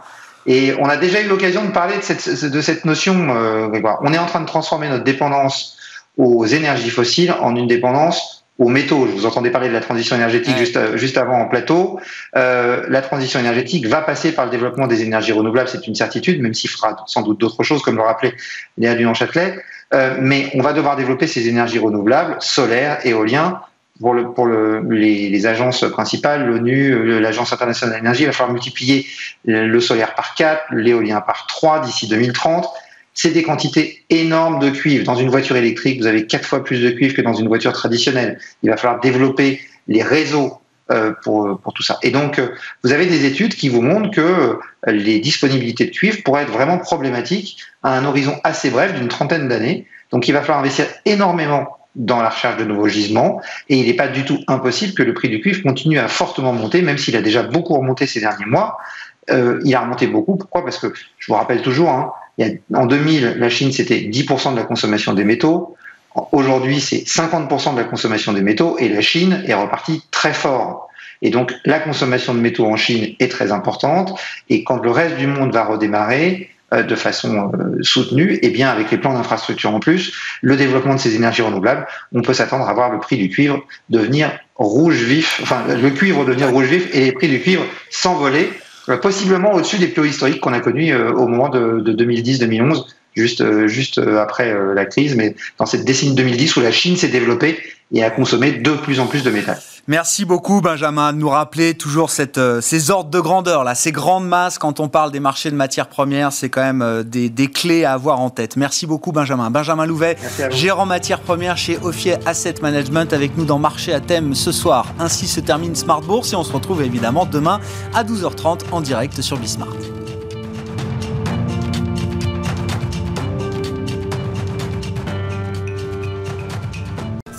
Et on a déjà eu l'occasion de parler de cette, de cette notion, euh. On est en train de transformer notre dépendance aux énergies fossiles en une dépendance aux métaux. Je vous entendais parler de la transition énergétique juste, euh, juste avant en plateau. Euh, la transition énergétique va passer par le développement des énergies renouvelables, c'est une certitude, même s'il fera sans doute d'autres choses, comme le rappelait Léa Dunon-Châtelet. Euh, mais on va devoir développer ces énergies renouvelables, solaires, éoliens, pour, le, pour le, les, les, agences principales, l'ONU, l'Agence internationale de l'énergie, il va falloir multiplier le solaire par 4, l'éolien par 3 d'ici 2030. C'est des quantités énormes de cuivre. Dans une voiture électrique, vous avez quatre fois plus de cuivre que dans une voiture traditionnelle. Il va falloir développer les réseaux euh, pour, pour tout ça. Et donc, euh, vous avez des études qui vous montrent que euh, les disponibilités de cuivre pourraient être vraiment problématiques à un horizon assez bref d'une trentaine d'années. Donc, il va falloir investir énormément dans la recherche de nouveaux gisements. Et il n'est pas du tout impossible que le prix du cuivre continue à fortement monter, même s'il a déjà beaucoup remonté ces derniers mois. Euh, il a remonté beaucoup. Pourquoi? Parce que je vous rappelle toujours, hein, il y a, en 2000, la Chine, c'était 10% de la consommation des métaux. Aujourd'hui, c'est 50% de la consommation des métaux et la Chine est repartie très fort. Et donc, la consommation de métaux en Chine est très importante. Et quand le reste du monde va redémarrer, de façon euh, soutenue, et bien avec les plans d'infrastructure en plus, le développement de ces énergies renouvelables, on peut s'attendre à voir le prix du cuivre devenir rouge vif, enfin le cuivre devenir rouge vif et les prix du cuivre s'envoler, euh, possiblement au-dessus des plus historiques qu'on a connus au moment de, de 2010-2011 juste, juste après la crise, mais dans cette décennie 2010 où la Chine s'est développée et a consommé de plus en plus de métal. Merci beaucoup Benjamin de nous rappeler toujours cette, euh, ces ordres de grandeur, là, ces grandes masses quand on parle des marchés de matières premières, c'est quand même euh, des, des, clés à avoir en tête. Merci beaucoup Benjamin. Benjamin Louvet, gérant matières premières chez Ophier Asset Management avec nous dans Marché à thème ce soir. Ainsi se termine Smart Bourse et on se retrouve évidemment demain à 12h30 en direct sur Bismart.